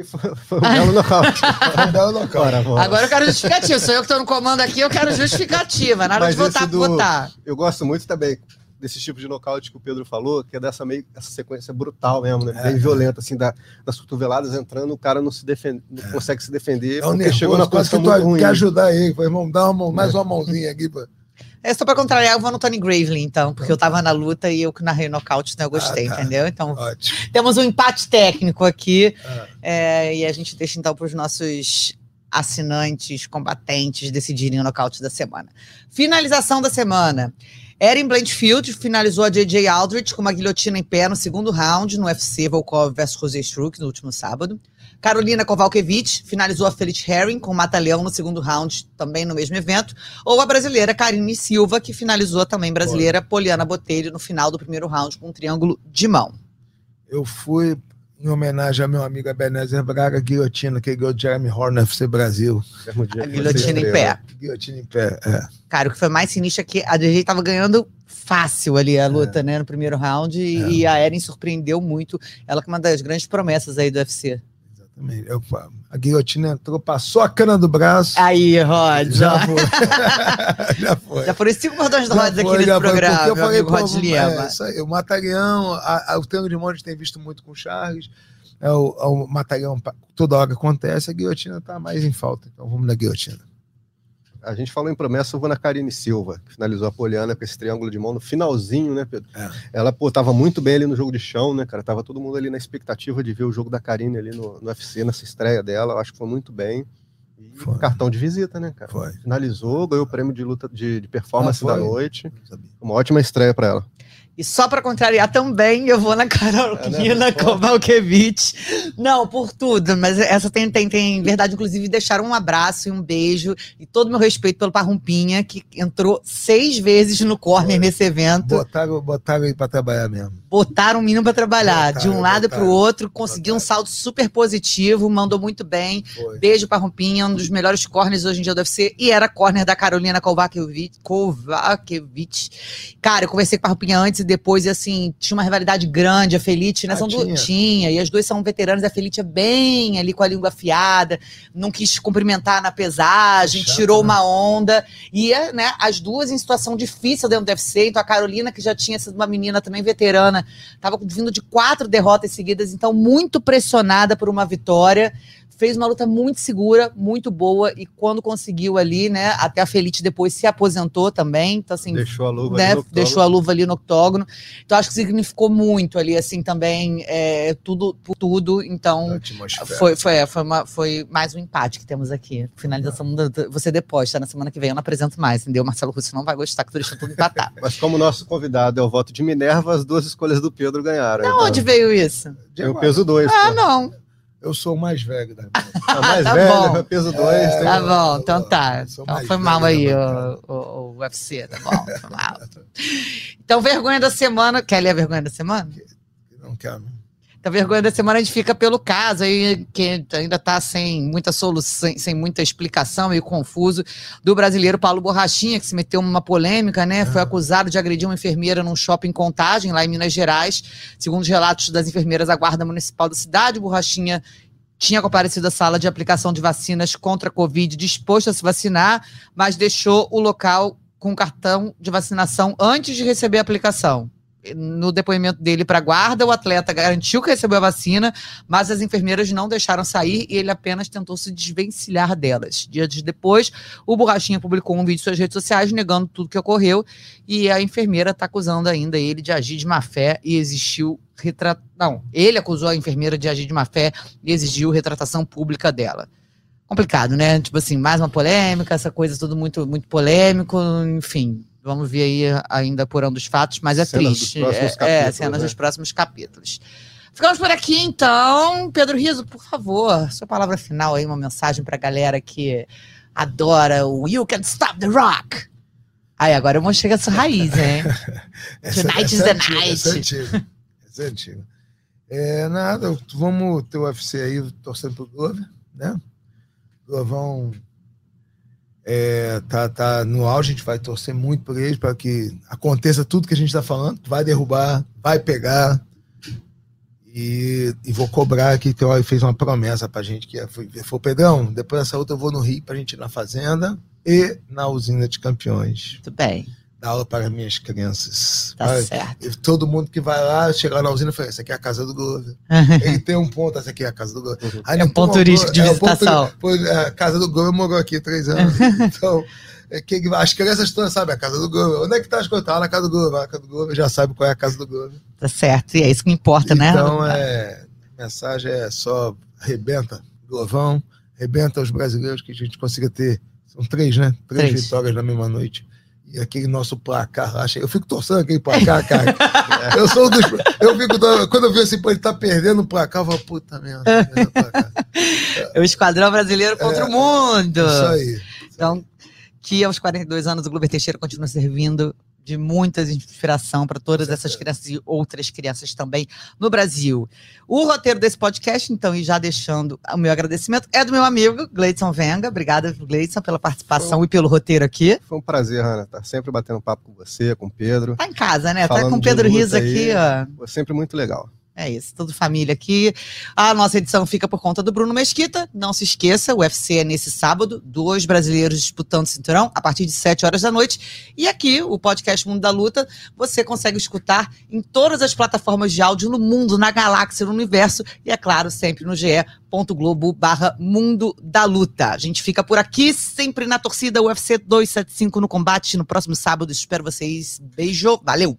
Foi, foi um belo nocaute. Vamos dar o nocaute. Agora, vamos. Agora eu quero justificativa. Sou eu que tô no comando aqui, eu quero justificativa. Na hora Mas de votar, do- votar. Eu gosto muito também desse tipo de nocaute que o Pedro falou, que é dessa meio essa sequência brutal mesmo, né? Bem É. violenta, assim, da- das cotoveladas entrando, o cara não se defende, não consegue se defender, É um porque nervoso, chegou na posição que tu muito ruim. quer ajudar ele. Falei, irmão, dá uma mão, mais uma mãozinha aqui. Pra... É só pra contrariar, eu vou no Tony Gravely, então, porque eu tava na luta e eu que narrei nocaute, então eu gostei, Ah, tá. entendeu? Então, Ótimo. temos um empate técnico aqui. Ah. é, e a gente deixa então para os nossos assinantes, combatentes decidirem o nocaute da semana. Finalização da semana. Erin Blanchfield finalizou a J.J. Aldrich com uma guilhotina em pé no segundo round no UFC Volkov vs Rosé Struck no último sábado. Carolina Kowalkiewicz finalizou a Felix Herring com mata-leão no segundo round, também no mesmo evento. Ou a brasileira Karine Silva, que finalizou também brasileira Poliana Botelho no final do primeiro round com um triângulo de mão. Eu fui em homenagem ao meu amigo Ebenezer Braga, guilhotina, que ganhou Jeremy Horner FC Brasil. A que guilhotina em pé. Guilhotina em pé, é. Cara, o que foi mais sinistro é que a DJ tava ganhando fácil ali a luta, né, no primeiro round, e, É. e a Erin surpreendeu muito. Ela que é uma das grandes promessas aí do UFC. Exatamente. Eu, a guilhotina entrou, passou a cana do braço. Aí, Rod, já foi. já foi. já foram cinco cordões Já rodas aqui nesse foi, programa, eu falei, pô, Rod Lima. é, isso aí, o a, a, o treino de gente tem visto muito com o Charles. É o, é o toda hora acontece, a guilhotina tá mais em falta. Então vamos na guilhotina. A gente falou em promessa, eu vou na Karine Silva, que finalizou a Poliana com esse triângulo de mão no finalzinho, né, Pedro? É. Ela, pô, tava muito bem ali no jogo de chão, né, cara? Tava todo mundo ali na expectativa de ver o jogo da Karine ali no, no UFC, nessa estreia dela. Eu acho que foi muito bem. E Foi. cartão de visita, né, cara? Foi. Finalizou, ganhou o prêmio de luta de, de performance Ah, da noite. Uma ótima estreia para ela. E só para contrariar também, eu vou na Carolina? Kowalkiewicz. Não, por tudo, mas essa tem, tem, tem verdade. Inclusive, deixaram um abraço e um beijo e todo o meu respeito pelo Parrumpinha, que entrou seis vezes no corner nesse evento. Botaram, botaram ele pra trabalhar mesmo. Botaram o menino para trabalhar, Botaram, de um lado para o botaram, outro, conseguiu um saldo super positivo, mandou muito bem. Foi. Beijo para Rompinha, um dos melhores corners hoje em dia do UFC, e era corner da Carolina. Kovacevic. Cara, eu conversei com a Rompinha antes depois, e assim, tinha uma rivalidade grande, a Felite, né? Ah, são tinha? tinha, e as duas são veteranas, a Felite é bem ali com a língua afiada, não quis cumprimentar na pesagem, Chato, tirou né? uma onda, e né, as duas em situação difícil dentro do UFC, então a Carolina, que já tinha sido uma menina também veterana, estava vindo de quatro derrotas seguidas, então muito pressionada por uma vitória. Fez uma luta muito segura, muito boa, e quando conseguiu ali, né? Até a Felite depois se aposentou também. Então, assim, Deixou a luva né, ali no deixou a luva ali no octógono. Então, acho que significou muito ali, assim, também, é, tudo por tudo. Então, foi, foi, é, foi, uma- foi mais um empate que temos aqui. Finalização da, da- você depois, tá? Na semana que vem eu não apresento mais, entendeu? Marcelo Russo não vai gostar que tu deixa tudo empatado. Mas como o nosso convidado é o voto de Minerva, as duas escolhas do Pedro ganharam. Da então. onde veio isso? Tem o peso 2. Ah, não. Eu sou o mais velho da A mais Tá velha, bom. peso 2. É, Tá bom, então tá. Então foi velho mal aí o, o, o UFC, tá bom, foi mal. Então, vergonha da semana. Quer ler a vergonha da semana? Não quero. Então, vergonha da semana a gente fica pelo caso aí, que ainda tá sem muita solução, sem muita explicação, meio confuso, do brasileiro Paulo Borrachinha, que se meteu numa polêmica, né? Foi acusado de agredir uma enfermeira num shopping Contagem, lá em Minas Gerais. Segundo os relatos das enfermeiras da Guarda Municipal da cidade, Borrachinha tinha comparecido à sala de aplicação de vacinas contra a Covid, disposto a se vacinar, mas deixou o local com cartão de vacinação antes de receber a aplicação. No depoimento dele para a guarda, o atleta garantiu que recebeu a vacina, mas as enfermeiras não deixaram sair e ele apenas tentou se desvencilhar delas. Dias depois, o Borrachinha publicou um vídeo em suas redes sociais negando tudo que ocorreu e a enfermeira está acusando ainda ele de agir de má fé e existiu retra... Não, ele acusou a enfermeira de agir de má fé e exigiu retratação pública dela. Complicado, né? Tipo assim, mais uma polêmica, essa coisa tudo muito, muito polêmico, enfim. Vamos ver aí ainda apurando os fatos, mas é Cenas triste. É, é, cenas né? dos próximos capítulos. Ficamos por aqui, então. Pedro Riso, por favor, sua palavra final aí, uma mensagem pra galera que adora o You Can Stop the Rock. Aí, agora eu mostrei essa raiz, hein? Tonight is the antiga, night. Essa é antiga. Essa é antiga. É, nada, vamos ter o UFC aí torcendo pro Glover, né? Glovão é, tá, tá no auge, a gente vai torcer muito por ele para que aconteça tudo que a gente está falando, vai derrubar, vai pegar. E, e vou cobrar que ele fez uma promessa pra gente, que é, foi, foi Pedrão, depois dessa outra eu vou no Rio pra gente ir na fazenda e na usina de campeões. Muito bem, Dar aula para minhas crianças. tá Vai- certo. e todo mundo que vai lá, chegar na usina, fala, essa aqui é a casa do Glover. Ele tem um ponto, essa aqui é a casa do Glover. Aí É um ponto turístico de é, ponto- visitação. pô, a casa do Glover morou aqui três anos. então, é que as crianças todas sabem a casa do Glover. Onde é que tá as coisas? Tá na casa do Glover. A casa do Glover já sabe qual é a casa do Glover. Tá certo, e é isso que importa, né? Então, é, a mensagem é só arrebenta, Glovão, arrebenta os brasileiros que a gente consiga ter. São três, né? Três, Três. vitórias na mesma noite. E aquele nosso placar lá, eu fico torcendo aquele placar, cara. eu sou um dos. Eu fico. Quando eu vi assim, pô, ele tá perdendo o placar, eu falo, puta merda. tá. É o Esquadrão Brasileiro contra o Mundo. Isso aí. Então, que aos 42 anos o Glober Teixeira continua servindo de muita inspiração para todas essas crianças e outras crianças também no Brasil. O roteiro desse podcast, então, e já deixando o meu agradecimento, é do meu amigo Gleidson Venga. Obrigada, Gleidson, pela participação e pelo roteiro aqui. Foi um prazer, Ana, estar sempre batendo papo com você, com o Pedro. Tá em casa, né? Tá com o Pedro Riso aqui, ó. Foi sempre muito legal. É isso, tudo família aqui. A nossa edição fica por conta do Bruno Mesquita. Não se esqueça, o UFC é nesse sábado, dois brasileiros disputando cinturão a partir de 7 horas da noite. E aqui, o podcast Mundo da Luta, você consegue escutar em todas as plataformas de áudio no mundo, na galáxia, no universo e, é claro, sempre no ge.globo barra Mundo da Luta. A gente fica por aqui, sempre na torcida UFC 275 no combate. No próximo sábado, espero vocês. Beijo, valeu!